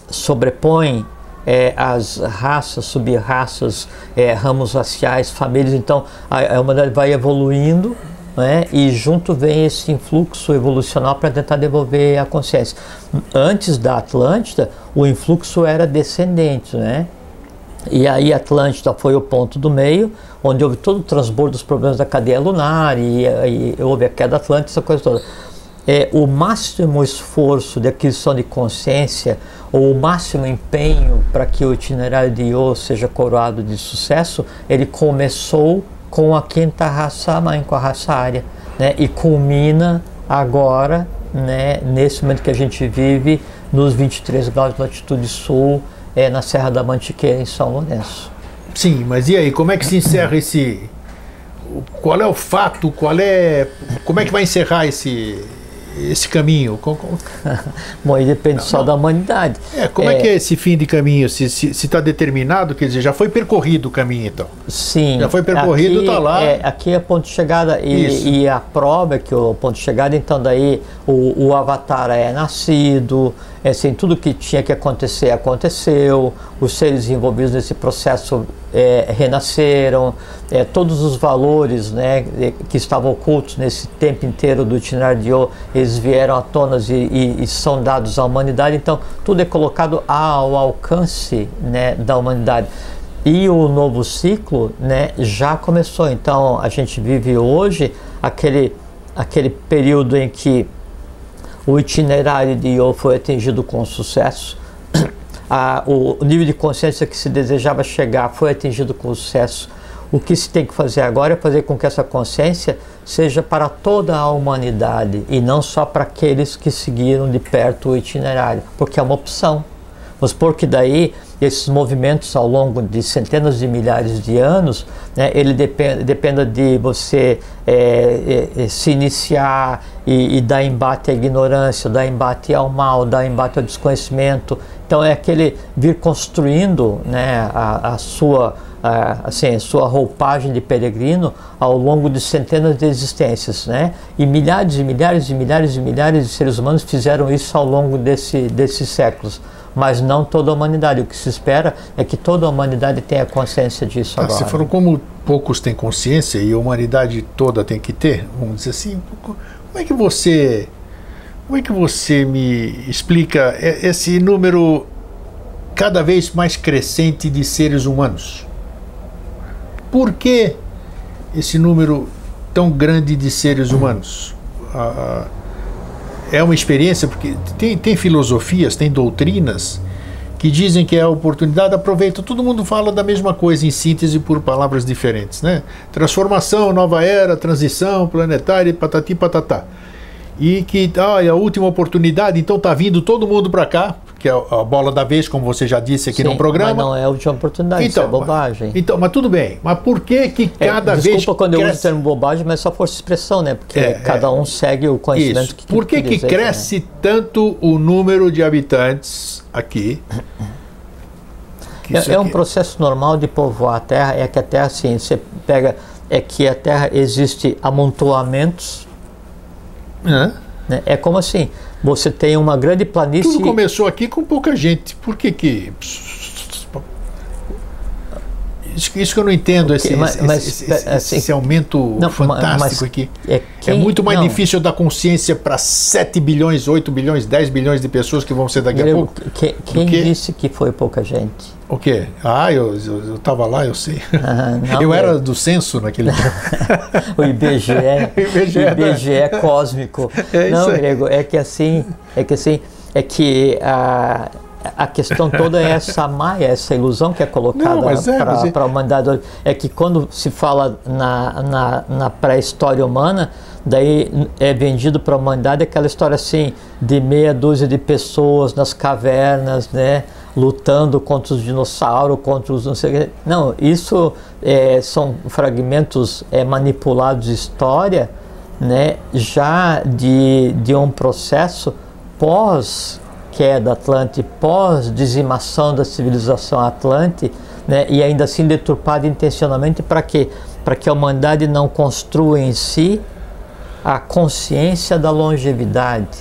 sobrepõem é, as raças, sub-raças, é, ramos raciais, famílias. Então a, a humanidade vai evoluindo né, e junto vem esse influxo evolucional para tentar devolver a consciência. Antes da Atlântida, o influxo era descendente, né? E aí Atlântida foi o ponto do meio, onde houve todo o transbordo dos problemas da cadeia lunar e, e houve a queda Atlântida, essa coisa toda. É, o máximo esforço de aquisição de consciência ou o máximo empenho para que o itinerário de Io seja coroado de sucesso, ele começou com a quinta raça mãe, com a raça área, né? e culmina agora, né, nesse momento que a gente vive, nos 23 graus de latitude sul, é, na Serra da Mantiqueira, em São Lourenço. Sim, mas e aí, como é que se encerra esse qual é o fato, qual é, como é que vai encerrar esse esse caminho? *laughs* Bom, aí depende não, só não. da humanidade. É, como é, é, que é esse fim de caminho? Se está se, se determinado, quer dizer, já foi percorrido o caminho então? Sim. Já foi percorrido, está lá. É, aqui é ponto de chegada e, e, a prova é que o ponto de chegada, então daí o, o avatar é nascido, é, assim, tudo que tinha que acontecer aconteceu, os seres envolvidos nesse processo é, renasceram, é, todos os valores né, que estavam ocultos nesse tempo inteiro do itinerário de eles vieram à tona e, e, e, são dados à humanidade, então tudo é colocado ao alcance né, da humanidade. E o novo ciclo né, já começou, então a gente vive hoje aquele, aquele período em que o itinerário de Yo foi atingido com sucesso. *coughs* O nível de consciência que se desejava chegar foi atingido com sucesso. O que se tem que fazer agora é fazer com que essa consciência seja para toda a humanidade e não só para aqueles que seguiram de perto o itinerário, porque é uma opção. Mas porque daí esses movimentos ao longo de centenas de milhares de anos, né, ele dependa de você é, é, se iniciar e, e, dar embate à ignorância, dar embate ao mal, dar embate ao desconhecimento. Então é aquele vir construindo né, a, a sua assim, sua roupagem de peregrino ao longo de centenas de existências, né? E milhares e milhares e milhares e milhares de seres humanos fizeram isso ao longo desse, desses séculos mas não toda a humanidade. O que se espera é que toda a humanidade tenha consciência disso ah, agora. Se for como poucos têm consciência e a humanidade toda tem que ter, vamos dizer assim, como é que você, como é que você me explica esse número cada vez mais crescente de seres humanos? Por que esse número tão grande de seres humanos? Ah, é uma experiência, porque tem, tem filosofias, tem doutrinas que dizem que é a oportunidade, aproveita, todo mundo fala da mesma coisa em síntese por palavras diferentes, né? Transformação, nova era, transição planetária, patati patatá. E que ah, é a última oportunidade, então tá vindo todo mundo para cá, que é a bola da vez, como você já disse aqui Sim, no programa. Mas não é a última oportunidade, então, isso é bobagem. Então, mas tudo bem. Mas por que que é, cada é, desculpa vez. Desculpa quando cresce... eu uso o termo bobagem, mas só força expressão, né? Porque é, cada é. um segue o conhecimento isso. que Por que, que, que cresce né? tanto o número de habitantes aqui? É, é, um processo normal de povoar a Terra, é que a Terra, assim, você pega, é que a Terra existe amontoamentos. Né? É como assim, você tem uma grande planície. Tudo começou aqui com pouca gente. Por que que. Isso, isso que eu não entendo, esse, mas, mas, esse, esse, assim, esse, aumento não, fantástico aqui. É, quem, é, muito mais não. difícil dar consciência para 7 bilhões, 8 bilhões, 10 bilhões de pessoas que vão ser daqui a pouco. Quem, quem disse que foi pouca gente? O quê? Ah, eu estava lá, eu sei. Ah, não, eu era do censo naquele tempo. *laughs* o IBGE. IBGE, IBGE é cósmico. É não, Grego, é que assim, é que assim, é que a, a questão toda é essa maia, essa ilusão que é colocada é, para a humanidade. É que quando se fala na, na, na pré-história humana, daí é vendido para a humanidade aquela história assim de meia dúzia de pessoas nas cavernas, né? lutando contra os dinossauros, contra os não sei Não, isso é, são fragmentos é, manipulados de história, né, já de, de um processo pós queda Atlante, pós dizimação da civilização Atlante, né, e ainda assim deturpado intencionalmente para quê? Para que a humanidade não construa em si a consciência da longevidade,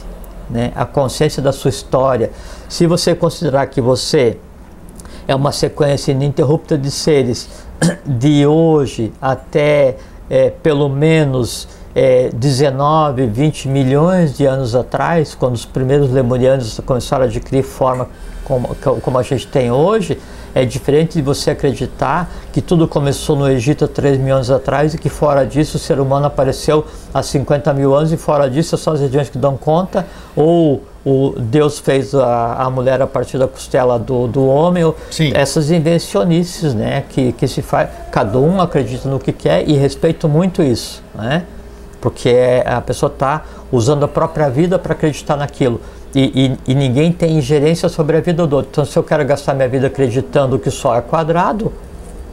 né, a consciência da sua história. Se você considerar que você é uma sequência ininterrupta de seres *coughs* de hoje até é, pelo menos é, 19, 20 milhões de anos atrás, quando os primeiros lemurianos começaram a adquirir forma como, como a gente tem hoje, é diferente de você acreditar que tudo começou no Egito há 3 mil anos atrás e que fora disso o ser humano apareceu há 50 mil anos e fora disso é só as regiões que dão conta, ou o Deus fez a, a mulher a partir da costela do, do homem, Sim. essas invencionices né, que, que se faz. Cada um acredita no que quer e respeito muito isso, né? Porque a pessoa está usando a própria vida para acreditar naquilo. E, e, e, ninguém tem ingerência sobre a vida do outro. Então, se eu quero gastar minha vida acreditando que o Sol é quadrado,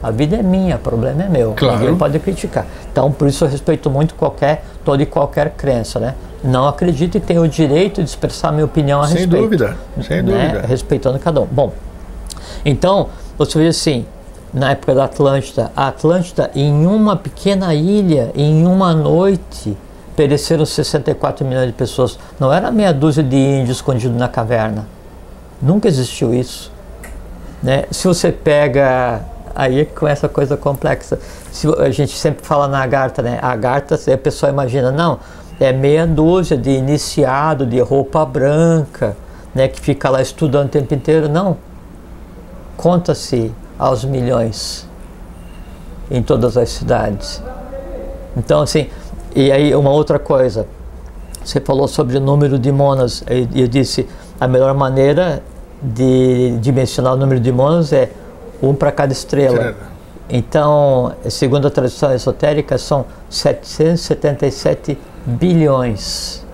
A vida é minha, o problema é meu. Claro. Ninguém pode criticar. Então, por isso eu respeito muito qualquer, toda e qualquer crença, né? Não acredito e tenho o direito de expressar minha opinião a Sem respeito. dúvida, sem né? dúvida. Respeitando cada um. Bom, então, você vê assim, na época da Atlântida, a Atlântida, em uma pequena ilha, em uma noite, pereceram 64 milhões de pessoas. Não era meia dúzia de índios escondidos na caverna. Nunca existiu isso. Né? Se você pega. Aí é que começa a coisa complexa. Se, a gente sempre fala na Agartha, né? A Agartha, a pessoa imagina, não, é meia dúzia de iniciado, de roupa branca, né? Que fica lá estudando o tempo inteiro. Não. Conta-se aos milhões em todas as cidades. Então, assim, e aí uma outra coisa. Você falou sobre o número de monas. E eu disse, a melhor maneira de dimensionar o número de monas é um para cada estrela. Certo. Então, segundo a tradição esotérica, são 777 bilhões.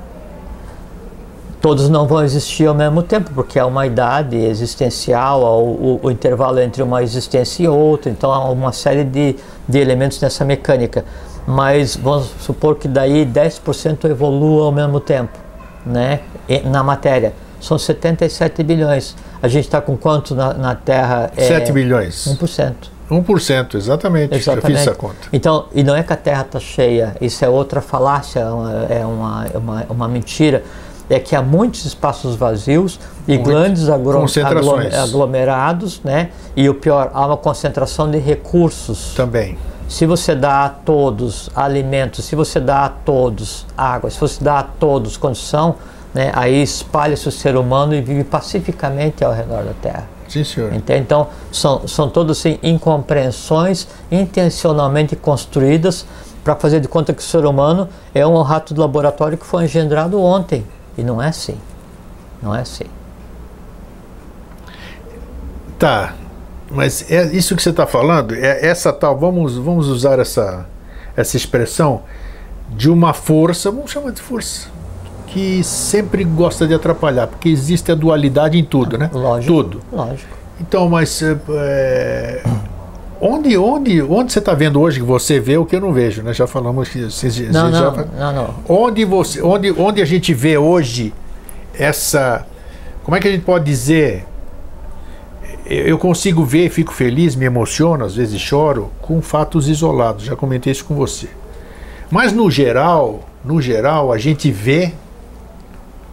Todos não vão existir ao mesmo tempo, porque há uma idade existencial, o, o, o intervalo entre uma existência e outra, então há uma série de, de elementos nessa mecânica. Mas vamos supor que daí 10% evolua ao mesmo tempo, né? E- Na matéria. São 77 bilhões. A gente está com quanto na, na Terra? É 7 bilhões. 1%. 1%, exatamente. Exatamente. Eu fiz essa conta. Então, e não é que a Terra está cheia, isso é outra falácia, é uma, é uma, é uma, uma mentira. É que há muitos espaços vazios e Muito. grandes aglo- aglomerados, né? E o pior, há uma concentração de recursos. Também. Se você dá a todos alimentos, se você dá a todos água, se você dá a todos condição, né? Aí espalha-se o ser humano e vive pacificamente ao redor da Terra. Sim, senhor. Então, são, são todas assim, incompreensões intencionalmente construídas para fazer de conta que o ser humano é um rato de laboratório que foi engendrado ontem. E não é assim. Não é assim. Tá. Mas é isso que você está falando, é essa tal, vamos, vamos usar essa, essa expressão de uma força, vamos chamar de força, que sempre gosta de atrapalhar, porque existe a dualidade em tudo, né? Lógico. Tudo. Lógico. Então, mas é, onde, onde, onde você está vendo hoje que você vê o que eu não vejo, né? Já falamos que você Não, já não, não, não. onde você, onde, onde a gente vê hoje essa, como é que a gente pode dizer? Eu eu consigo ver, fico feliz, me emociono, às vezes choro com fatos isolados. Já comentei isso com você. Mas no geral, no geral, a gente vê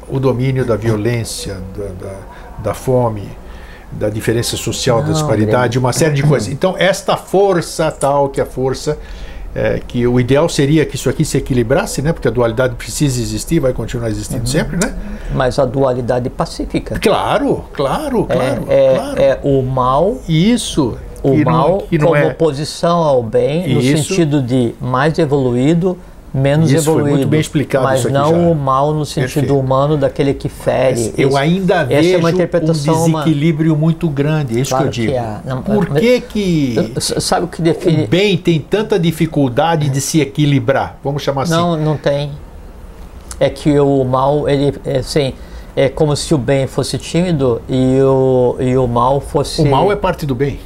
o domínio da violência, da, da, da fome, da diferença social, da disparidade, uma série de coisas. Então, esta força tal, que a força, é, que o ideal seria que isso aqui se equilibrasse, né? Porque a dualidade precisa existir, vai continuar existindo sempre, né? Mas a dualidade pacífica. Claro, claro, claro, é, claro. é o mal Isso. o mal que não como é- oposição ao bem, no Isso. sentido de mais evoluído, menos Isso foi evoluído. muito bem explicado Mas não já. o mal no sentido Perfeito. humano daquele que fere. Eu Esse- ainda vejo é uma um interpretação humana. desequilíbrio muito grande, é isso Claro que eu que digo. há. Não, Por mas- que que Sabe o que define? o bem tem tanta dificuldade de se equilibrar? Vamos chamar assim. Não, não tem. É que o mal, ele, é, assim, é como se o bem fosse tímido e o, e o mal fosse. O mal é parte do bem.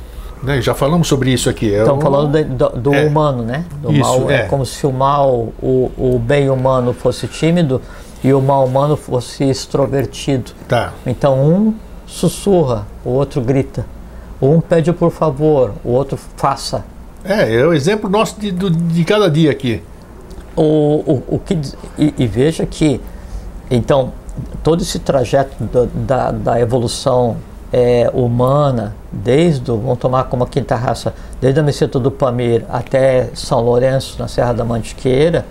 Né? Já falamos sobre isso aqui. É Estamos falando de- do, do É. humano, né? Do Isso, mal é. é. como se o mal, o, o bem humano fosse tímido e o mal humano fosse extrovertido. Tá. Então um sussurra, o outro grita. Um pede por favor, o outro faça. É, é o exemplo nosso de, de cada dia aqui. O, o, o que, e, e veja que, então, todo esse trajeto da, da, da evolução é, humana, desde, vamos tomar como a quinta raça, desde a meseta do Pamir até São Lourenço, na Serra da Mantiqueira,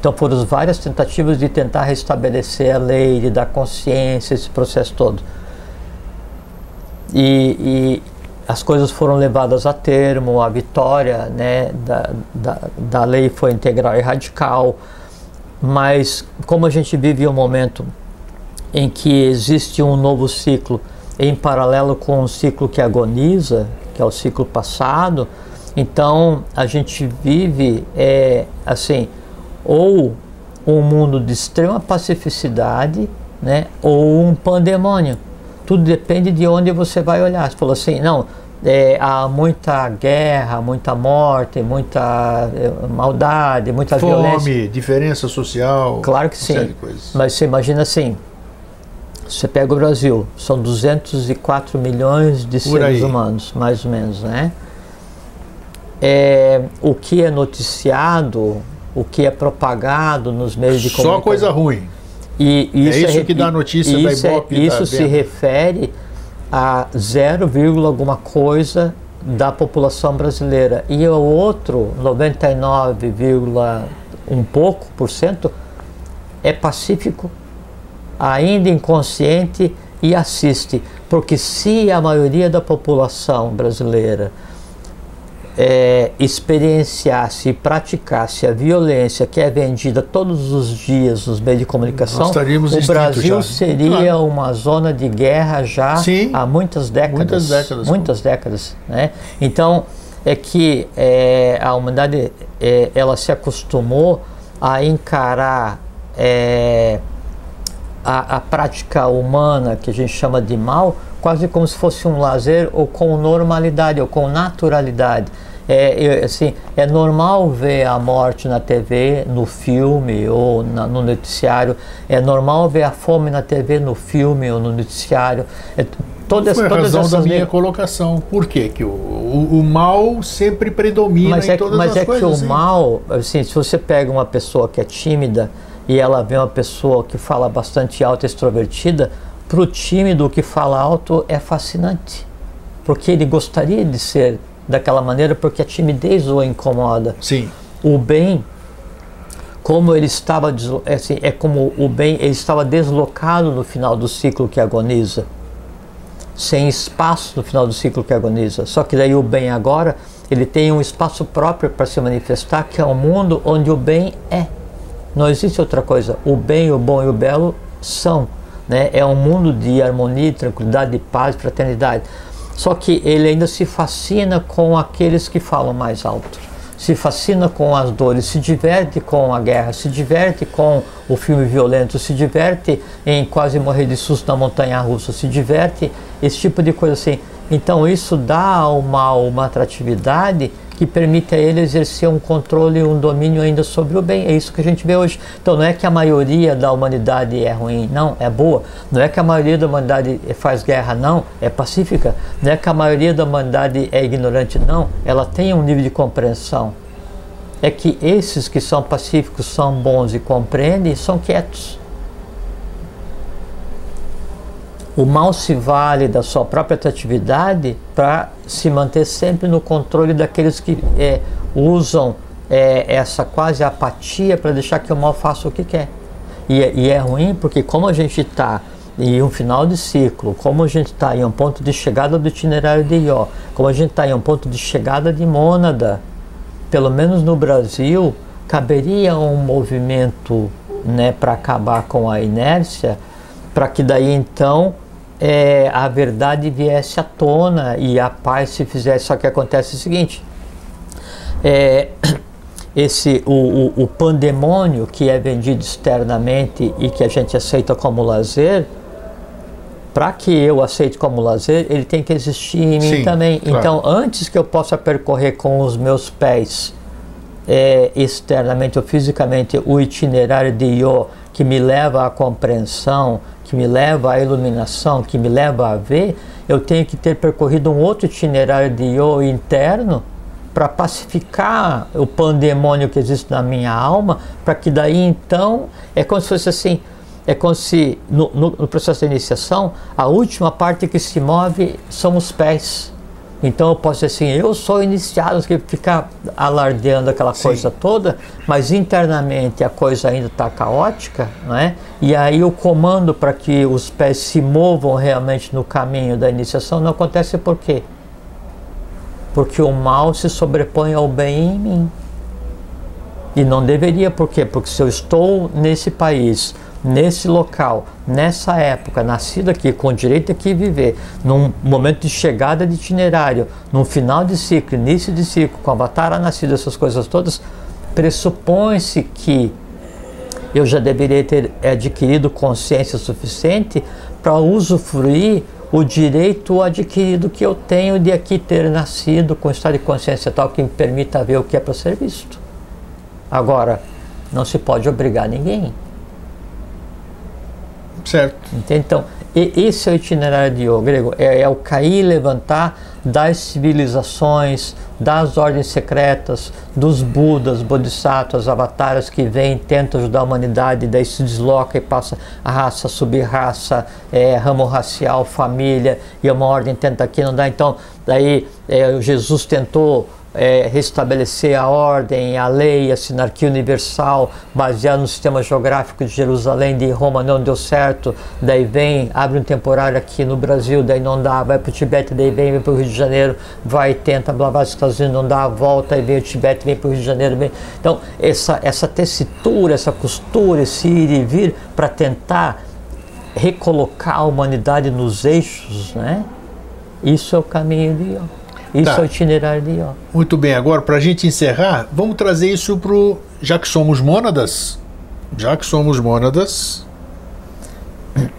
então foram várias tentativas de tentar restabelecer a lei, de dar consciência, esse processo todo. E, e as coisas foram levadas a termo, a vitória né, da, da, da lei foi integral e radical, mas como a gente vive um momento em que existe um novo ciclo em paralelo com um ciclo que agoniza, que é o ciclo passado, então a gente vive é, assim, ou um mundo de extrema pacificidade, né, ou um pandemônio. Tudo depende de onde você vai olhar. Você falou assim, não, é, há muita guerra, muita morte, muita é, maldade, muita Fome, violência. diferença social. Claro que sim. de coisas. Mas você imagina assim, você pega o Brasil, são 204 milhões de Por seres aí. humanos, mais ou menos, né? É, o que é noticiado, o que é propagado nos meios de Só comunicação. coisa ruim. E É isso re- que dá notícia da isso é- Ibope e Isso da se refere a 0, vírgula alguma coisa da população brasileira. E o outro, 99, vírgula um pouco por cento, é pacífico, ainda inconsciente e assiste. Porque se a maioria da população brasileira é, experienciasse e praticasse a violência que é vendida todos os dias nos meios de comunicação, o Brasil já. seria Claro. uma zona de guerra já Sim. há muitas décadas. Muitas décadas. Muitas décadas, né? Então é que é, a humanidade é, ela se acostumou a encarar é, a, a prática humana que a gente chama de mal quase como se fosse um lazer ou com normalidade ou com naturalidade. É, assim, é normal ver a morte na TV, no filme ou na- no noticiário. É normal ver a fome na TV, no filme ou no noticiário. É, todas, Foi a todas razão da minha colocação. Por quê? Que o, o, o mal sempre predomina mas em é, que- todas mas as é que coisas. o hein? mal, assim, se você pega uma pessoa que é tímida e ela vê uma pessoa que fala bastante alto, extrovertida, para o tímido o que fala alto é fascinante, porque ele gostaria de ser daquela maneira, porque a timidez o incomoda. Sim. O bem, como ele estava, é assim, é como o bem, ele estava deslocado no final do ciclo que agoniza sem espaço no final do ciclo que agoniza. Só que daí o bem agora, ele tem um espaço próprio para se manifestar, que é um mundo onde o bem é. Não existe outra coisa. O bem, o bom e o belo são. Né? É um mundo de harmonia, tranquilidade, paz, fraternidade. Só que ele ainda se fascina com aqueles que falam mais alto. Se fascina com as dores, se diverte com a guerra, se diverte com o filme violento, se diverte em quase morrer de susto na montanha russa, se diverte esse tipo de coisa assim. Então isso dá mal uma atratividade que permite a ele exercer um controle e um domínio ainda sobre o bem. É isso que a gente vê hoje. Então não é que a maioria da humanidade é ruim, não, é boa. Não é que a maioria da humanidade faz guerra, não, é pacífica. Não é que a maioria da humanidade é ignorante, não, ela tem um nível de compreensão. É que esses que são pacíficos, são bons e compreendem, são quietos. O mal se vale da sua própria atratividade para se manter sempre no controle daqueles que é, usam é, essa quase apatia para deixar que o mal faça o que quer. E, é- e é ruim porque, como a gente está em um final de ciclo, como a gente está em um ponto de chegada do itinerário de Ió, como a gente está em um ponto de chegada de Mônada, pelo menos no Brasil, caberia um movimento né, para acabar com a inércia, para que daí então é, a verdade viesse à tona e a paz se fizesse. Só que acontece o seguinte: é, *coughs* esse o, o, o pandemônio que é vendido externamente e que a gente aceita como lazer, para que eu aceite como lazer, ele tem que existir em mim Sim, também. claro. Então, antes que eu possa percorrer com os meus pés é, externamente ou fisicamente o itinerário de Iô que me leva à compreensão, que me leva à iluminação, que me leva a ver, eu tenho que ter percorrido um outro itinerário de Iô interno para pacificar o pandemônio que existe na minha alma, para que daí então é como se fosse assim, é como se no, no- no processo da iniciação a última parte que se move são os pés. Então eu posso dizer assim, eu sou iniciado, que ficar alardeando aquela Sim. coisa toda, mas internamente a coisa ainda está caótica, não é? E aí o comando para que os pés se movam realmente no caminho da iniciação não acontece por quê? Porque o mal se sobrepõe ao bem em mim. E não deveria, por quê? Porque se eu estou nesse país, nesse local, nessa época, nascido aqui, com direito aqui viver, num momento de chegada de itinerário, num final de ciclo, início de ciclo, com avatar nascido, essas coisas todas, pressupõe-se que eu já deveria ter adquirido consciência suficiente para usufruir o direito adquirido que eu tenho de aqui ter nascido com estado de consciência tal que me permita ver o que é para ser visto. Agora, não se pode obrigar ninguém. Certo. Entende? Então, esse é o itinerário de yoga grego, é, é o cair e levantar das civilizações, das ordens secretas, dos Budas, Bodhisattvas, avatares que vêm, tentam ajudar a humanidade, daí se desloca e passa a raça, sub-raça, é, ramo racial, família, e uma ordem tenta aqui, não dá. Então, daí é, Jesus tentou é, restabelecer a ordem, a lei, a sinarquia universal, baseado no sistema geográfico de Jerusalém, de Roma, não deu certo, daí vem, abre um temporário aqui no Brasil, daí não dá, vai para o Tibete, daí vem, vem para o Rio de Janeiro, vai, tenta, blá, blá, Estados Unidos, não dá, volta, e vem o Tibete, vem para o Rio de Janeiro, vem. Então, essa, essa tessitura, essa costura, esse ir e vir, para tentar recolocar a humanidade nos eixos, né? Isso é o caminho de. Isso tá. é o itinerário de Ion. Muito bem, agora para a gente encerrar, vamos trazer isso para o. Já que somos mônadas, já que somos mônadas.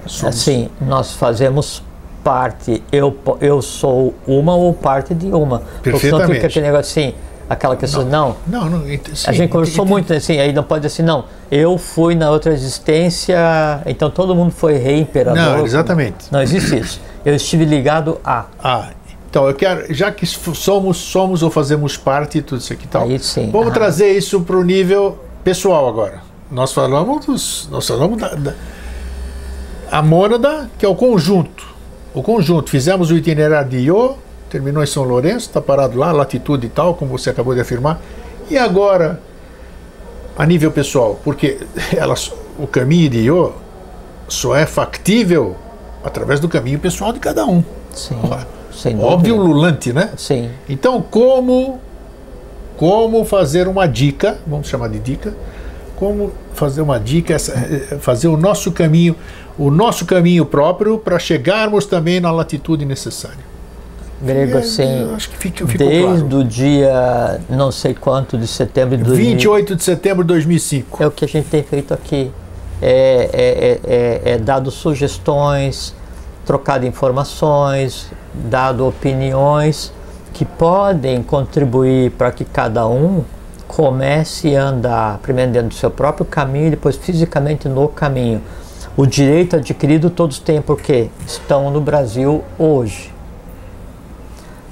Somos... Assim, nós fazemos parte, eu, eu sou uma ou parte de uma. Perfeitamente. Porque não fica aquele negócio assim, aquela questão, não. Não, não. não sim, a gente conversou muito assim, aí não pode dizer assim, não, eu fui na outra existência, então todo mundo foi rei, imperador. Não, exatamente. Não existe isso. Eu estive ligado a. Ah, então, eu quero, já que somos, somos ou fazemos parte tudo isso aqui tal, Aí sim. vamos ah. trazer isso para o nível pessoal agora. Nós falamos dos, nós falamos da, da a mônada, que é o conjunto. O conjunto. Fizemos o itinerário de Iô, terminou em São Lourenço, está parado lá, latitude e tal, como você acabou de afirmar. E agora, a nível pessoal, porque *laughs* ela, o caminho de Iô só é factível através do caminho pessoal de cada um. Sim. Óbvio lulante, né? Sim. Então, como como fazer uma dica, vamos chamar de dica, como fazer uma dica, eh, fazer o nosso caminho, o nosso caminho próprio para chegarmos também na latitude necessária. Grego, é, assim, acho que fica, desde claro. o dia não sei quanto de setembro de 2000, 28 de setembro de 2005. É o que a gente tem feito aqui. É, é, é, é, é dado sugestões, trocado informações, dado opiniões que podem contribuir para que cada um comece a andar primeiro dentro do seu próprio caminho e depois fisicamente no caminho. O direito adquirido todos têm porque estão no Brasil hoje.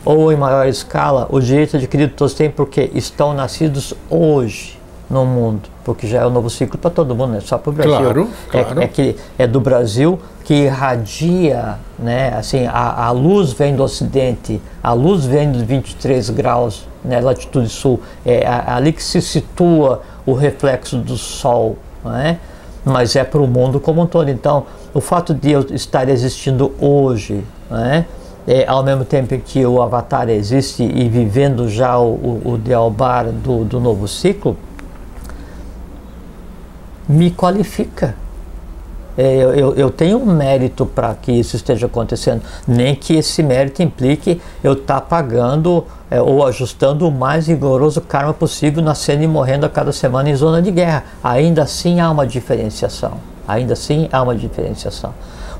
Ou em maior escala, o direito adquirido todos têm porque estão nascidos hoje no mundo, porque já é um novo ciclo para todo mundo, não é só para o Brasil. Claro, claro. É, é, que é do Brasil que irradia, né? Assim, a, a luz vem do Ocidente, a luz vem dos 23 graus, né? Latitude Sul, é ali que se situa o reflexo do Sol, né? Mas é para o mundo como um todo. Então, o fato de eu estar existindo hoje, né? É, ao mesmo tempo que o Avatar existe e vivendo já o, o, o Dealbar do, do novo ciclo, me qualifica é, eu, eu, tenho um mérito para que isso esteja acontecendo, nem que esse mérito implique eu estar tá pagando é, ou ajustando o mais rigoroso karma possível, nascendo e morrendo a cada semana em zona de guerra. Ainda assim há uma diferenciação. Ainda assim há uma diferenciação.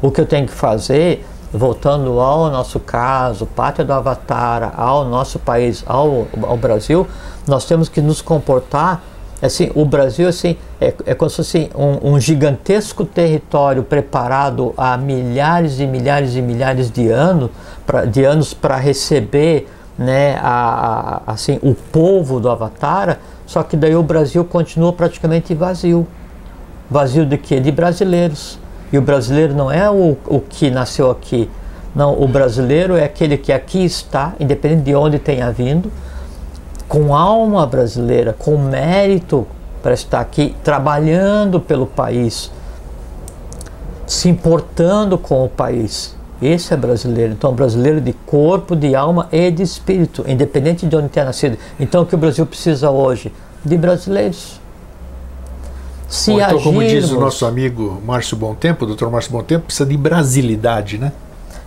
O que eu tenho que fazer, voltando ao nosso caso, pátria do Avatar, ao nosso país, ao, ao Brasil, nós temos que nos comportar assim, o Brasil assim, é, é como se fosse um, um, gigantesco território preparado há milhares e milhares e milhares de, ano, pra, de anos para receber né, a, a, assim, o povo do Avatar, só que daí o Brasil continua praticamente vazio. Vazio de quê? De brasileiros. E o brasileiro não é o, o que nasceu aqui. Não, o brasileiro é aquele que aqui está, independente de onde tenha vindo, com alma brasileira, com mérito para estar aqui trabalhando pelo país, se importando com o país. Esse é brasileiro. Então, brasileiro de corpo, de alma e de espírito, independente de onde tenha nascido. Então, o que o Brasil precisa hoje? De brasileiros. Se Ou então, agirmos, como diz o nosso amigo Márcio Bom Tempo, o doutor Márcio Bom Tempo, precisa de brasilidade, né?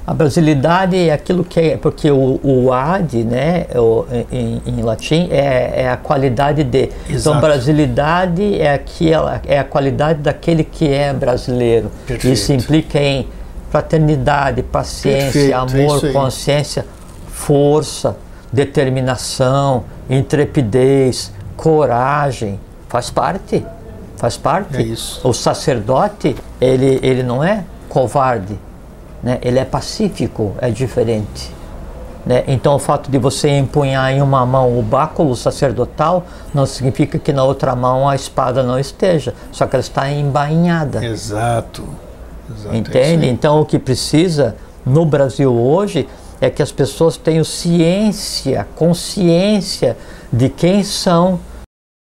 A brasilidade é aquilo que é, porque o, o ad, né, o, em, em, latim, é, é, a qualidade de. Então, Exato. Então, brasilidade é, aquela, é a qualidade daquele que é brasileiro. Perfeito. Isso implica em fraternidade, paciência, Perfeito, é amor, aí. consciência, força, determinação, intrepidez, coragem, faz parte. Faz parte. É isso. O sacerdote, ele, ele não é covarde, né? ele é pacífico, é diferente. Né? Então, o fato de você empunhar em uma mão o báculo sacerdotal não significa que na outra mão a espada não esteja, só que ela está embainhada. Exato. Exato, é Entende? aí. Então, o que precisa no Brasil hoje é que as pessoas tenham ciência, consciência de quem são,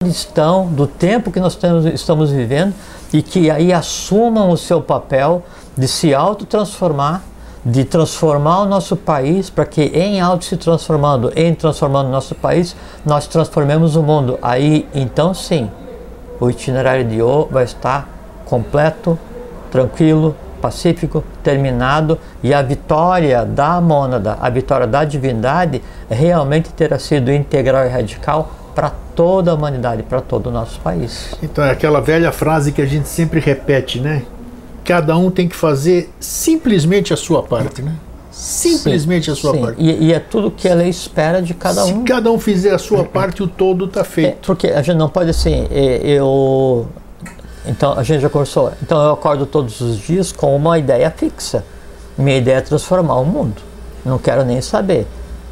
onde estão, do tempo que nós estamos vivendo e que aí assumam o seu papel de se autotransformar, de transformar o nosso país para que em auto se transformando, em transformando o nosso país, nós transformemos o mundo. Aí, então sim, o itinerário de O vai estar completo, tranquilo, pacífico, terminado e a vitória da mônada, a vitória da divindade realmente terá sido integral e radical para toda a humanidade, para todo o nosso país. Então é aquela velha frase que a gente sempre repete, né? Cada um tem que fazer simplesmente a sua parte, né? Simplesmente Sim, a sua sim. parte. E, e é tudo que a lei espera de cada Se um. cada um fizer a sua parte, o todo está É, feito. porque a gente não pode assim, é, eu. Então, a gente já conversou. Então, eu acordo todos os dias com uma ideia fixa. Minha ideia é transformar o mundo. Não quero nem saber.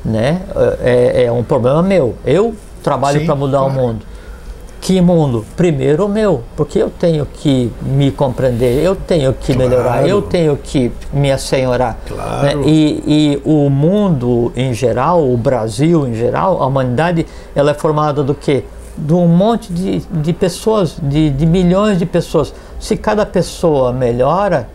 Né? É, é um problema meu. Eu trabalho para mudar o claro. mundo. Que mundo? Primeiro o meu, porque eu tenho que me compreender, eu tenho que Claro. melhorar, eu tenho que me assenhorar. Claro. né? E, e o mundo em geral, o Brasil em geral, a humanidade, ela é formada do quê? De um monte de, de pessoas, de, de milhões de pessoas. Se cada pessoa melhora,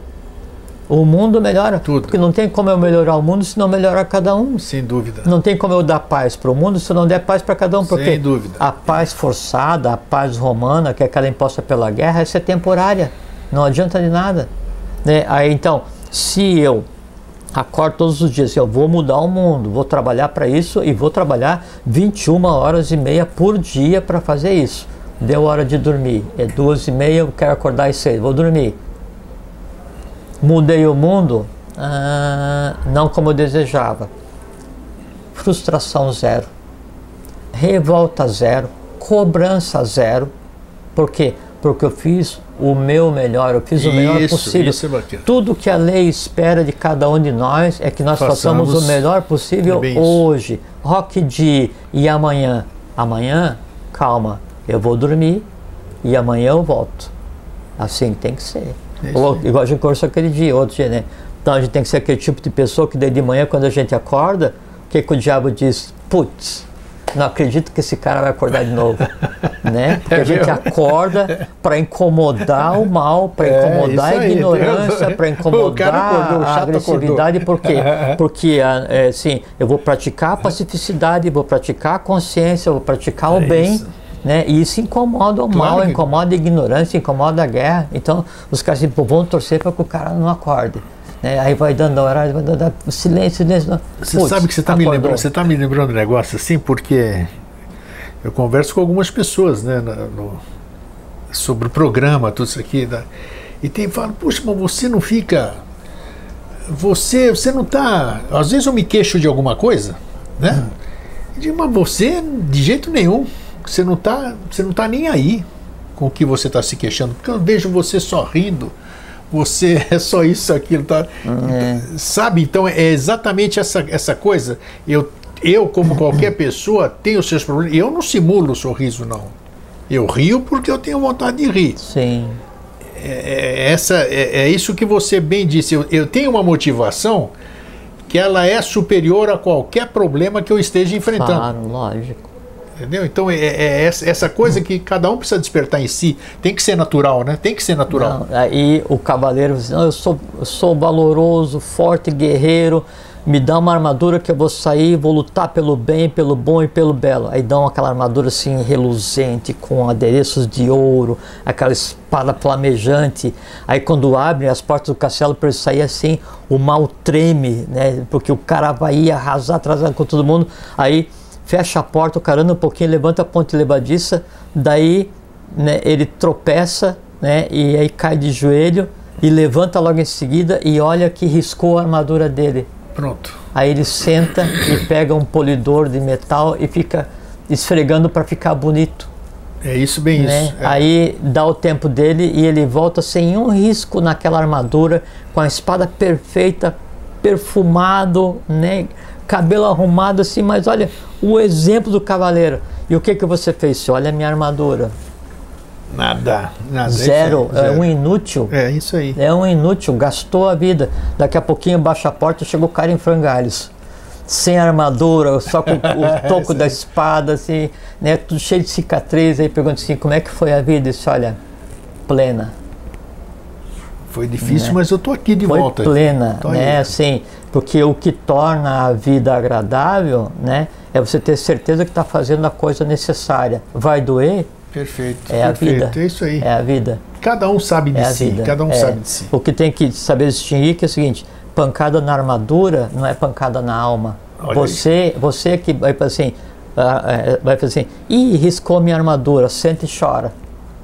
o mundo melhora. Tudo. Porque não tem como eu melhorar o mundo se não melhorar cada um. Sem dúvida. Não tem como eu dar paz para o mundo se não der paz para cada um, porque Sem dúvida. a paz forçada, a paz romana, que é aquela imposta pela guerra, essa é temporária, não adianta de nada. Né? Aí então, se eu acordo todos os dias, eu vou mudar o mundo, vou trabalhar para isso e vou trabalhar 21 horas e meia por dia para fazer isso. Deu hora de dormir, é duas e meia, eu quero acordar às seis, vou dormir. Mudei o mundo? Ah, não como eu desejava. Frustração zero. Revolta zero. Cobrança zero. Por quê? Porque eu fiz o meu melhor, eu fiz o melhor Isso, possível. isso é. Tudo que a lei espera de cada um de nós é que nós façamos, Façamos o melhor possível isso. hoje. Rock de e amanhã. Amanhã, calma, eu vou dormir e amanhã eu volto. Assim tem que ser. É Ou, igual a gente conversou aquele dia, outro dia, né? Então a gente tem que ser aquele tipo de pessoa que daí de manhã, quando a gente acorda, o que, que o diabo diz? Putz, não acredito que esse cara vai acordar de novo. *laughs* né? Porque É a gente acorda para incomodar o mal, para É, incomodar a ignorância, para *laughs* O incomodar acordou, o a agressividade. Por quê? *laughs* Porque ah, é, assim, eu vou praticar a pacificidade, vou praticar a consciência, vou praticar o É bem. isso. Né? E isso incomoda o Claro mal, que- incomoda a ignorância, incomoda a guerra. Então, os caras tipo, vão torcer para que o cara não acorde. Né? Aí vai dando horário, vai dando silêncio, silêncio. Você Putz, sabe que você está me lembrando, você tá me lembrando um negócio assim, porque eu converso com algumas pessoas, né, no- sobre o programa, tudo isso aqui, né, e tem fala, puxa, mas você não fica, você, você não está, às vezes eu me queixo de alguma coisa, né? Eu digo, mas você de jeito nenhum, você não está, você não tá nem aí com o que você está se queixando, porque eu vejo você sorrindo. Você *laughs* é só isso, aquilo, tá? Sabe? Então é exatamente essa, essa coisa. Eu, eu, como qualquer *clears throat* pessoa, tenho seus problemas. Eu não simulo o sorriso, não. Eu rio porque eu tenho vontade de rir. Sim, É, é essa, é, é isso que você bem disse. Eu, eu tenho uma motivação que ela é superior a qualquer problema que eu esteja enfrentando. claro, lógico. Entendeu? Então é, é essa, essa coisa que cada um precisa despertar em si. Tem que ser natural, né? Tem que ser natural. Não, aí o cavaleiro diz, eu sou, sou valoroso, forte, guerreiro, me dá uma armadura que eu vou sair, vou lutar pelo bem, pelo bom e pelo belo. Aí dão aquela armadura assim reluzente, com adereços de ouro, aquela espada flamejante. Aí quando abrem as portas do castelo para ele sair assim, o mal treme, né? Porque o cara vai arrasar, atrasar com todo mundo. Aí fecha a porta, o cara anda um pouquinho, levanta a ponte levadiça, daí né, ele tropeça, né, e aí cai de joelho, e levanta logo em seguida e olha que riscou a armadura dele. Pronto. Aí ele senta e pega um polidor de metal e fica esfregando para ficar bonito. É isso, bem né? isso. É. Aí dá o tempo dele e ele volta sem um risco naquela armadura, com a espada perfeita, perfumado, né? Cabelo arrumado assim, mas olha o exemplo do cavaleiro. E o que que você fez? Olha a minha armadura. Nada, nada. Zero, é, é um inútil. É isso aí. É um inútil, gastou a vida. Daqui a pouquinho baixa a porta, chegou o cara em frangalhos. Sem armadura, só com *laughs* o toco da espada, assim, né? Tudo cheio de cicatriz. Aí pergunta assim, como é que foi a vida? Disse, olha, plena. Foi difícil, Né? mas eu tô aqui de Foi volta. plena, Tô né? aí. Assim, porque o que torna a vida agradável, né? É você ter certeza que está fazendo a coisa necessária. Vai doer? Perfeito. É a perfeito. vida. É isso aí. É a vida. Cada um sabe de É a si. vida. Cada um É. sabe de si. O que tem que saber distinguir que é o seguinte: pancada na armadura não é pancada na alma. Olha você, você que vai fazer assim, ah, é, vai fazer assim, ih, riscou minha armadura, senta e chora.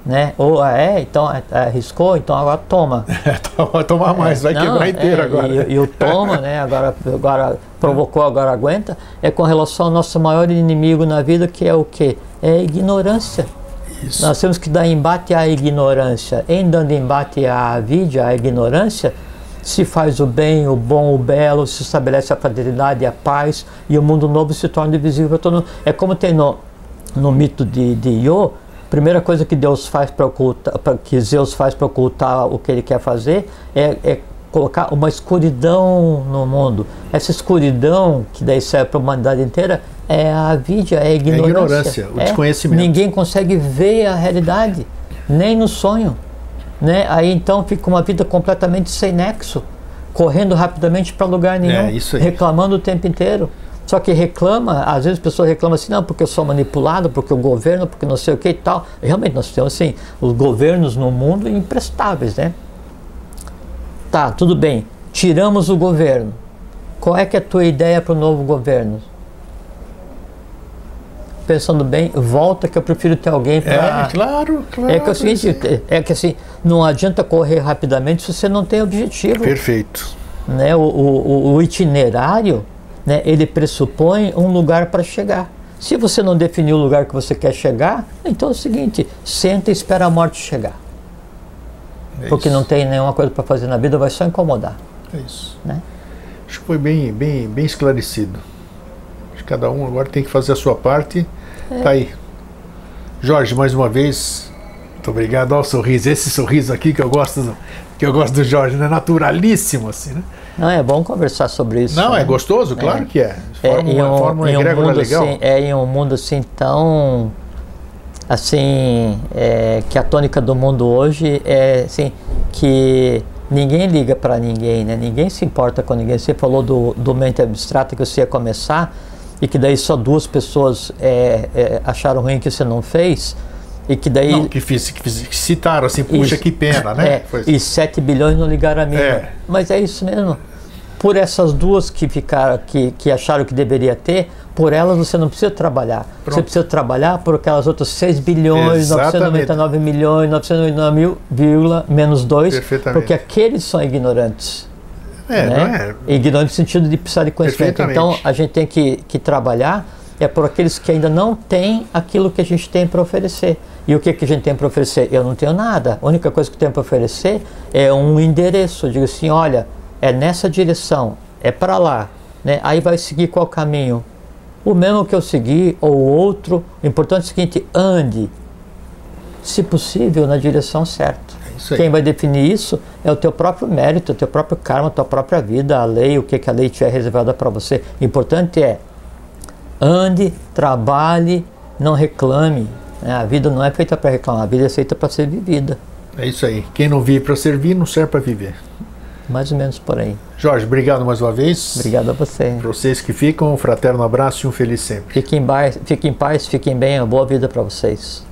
Né? Ou ah, é, então é, é, riscou, então agora toma. *laughs* vai tomar mais, vai Não, quebrar inteiro é, agora. E, e o toma, né? Agora, agora provocou, agora aguenta. É com relação ao nosso maior inimigo na vida, que é o quê? É a ignorância. Isso. Nós temos que dar embate à ignorância. Em dando embate à vida, à ignorância, se faz o bem, o bom, o belo, se estabelece a fraternidade a paz, e o mundo novo se torna visível a todo mundo. É como tem no, no mito de, de a primeira coisa que Deus faz para ocultar, que Zeus faz para ocultar o que ele quer fazer, é, é colocar uma escuridão no mundo. Essa escuridão, que daí serve para a humanidade inteira, é a vida, é a ignorância. ignorância, o desconhecimento. Ninguém consegue ver a realidade, nem no sonho. Né? Aí então fica uma vida completamente sem nexo, correndo rapidamente para lugar nenhum, É, isso aí. reclamando o tempo inteiro. Só que reclama, às vezes as pessoas reclamam assim, não, porque eu sou manipulado, porque o governo, porque não sei o que e tal. Realmente nós temos assim, os governos no mundo imprestáveis, né? Tá, tudo bem. Tiramos o governo. Qual é que é a tua ideia para o novo governo? Pensando bem, volta que eu prefiro ter alguém É, para. claro, claro. É que é o seguinte, é que assim, não adianta correr rapidamente se você não tem objetivo. Perfeito. Né? O, o, o itinerário, né, ele pressupõe um lugar para chegar. Se você não definir o lugar que você quer chegar, então é o seguinte, senta e espera a morte chegar. É Porque isso. não tem nenhuma coisa para fazer na vida, vai só incomodar. É isso. Né? Acho que foi bem, bem, bem esclarecido. Acho que cada um agora tem que fazer a sua parte. É. Tá aí. Jorge, mais uma vez, muito obrigado. Olha o sorriso, esse sorriso aqui que eu gosto do, que eu gosto do Jorge, né? Naturalíssimo, assim, né? Não, é bom conversar sobre isso. Não, né? é gostoso, claro que é. É, Forma, em uma, um, forma uma em um mundo legal. assim, é em um mundo assim tão assim é, que a tônica do mundo hoje é assim que ninguém liga para ninguém, né? Ninguém se importa com ninguém. Você falou do, do mente abstrata que você ia começar e que daí só duas pessoas é, é, acharam ruim que você não fez e que daí Não, que, fiz, que, fiz, que citaram assim, puxa Isso. que pena, né? é, Foi e 7 bilhões não ligaram a mim. É. Mas é isso mesmo. Por essas duas que ficaram, que, que acharam que deveria ter, por elas você não precisa trabalhar. Você Pronto. precisa trabalhar por aquelas outras 6 bilhões, Exatamente. 999 milhões, 999 mil, vírgula, menos 2, Perfeitamente. porque aqueles são ignorantes. É, né? não é? Ignorante no sentido de precisar de conhecimento. Então a gente tem que, que trabalhar é por aqueles que ainda não têm aquilo que a gente tem para oferecer. E o que, que a gente tem para oferecer? Eu não tenho nada. A única coisa que eu tenho para oferecer é um endereço. Eu digo assim: olha, é nessa direção, é para lá. Né? Aí vai seguir qual caminho? O mesmo que eu segui ou outro. O importante é o seguinte: ande, se possível, na direção certa. É. Quem vai definir isso é o teu próprio mérito, o teu próprio karma, a tua própria vida, a lei, o que, que a lei tiver reservada para você. O importante é ande, trabalhe, não reclame. né? A vida não é feita para reclamar, a vida é feita para ser vivida. É isso aí. Quem não vive para servir, não serve para viver. Mais ou menos por aí. Jorge, obrigado mais uma vez. Obrigado a você. Para vocês que ficam, um fraterno abraço e um feliz sempre. Fiquem em paz, fiquem, em paz, fiquem bem, uma boa vida para vocês.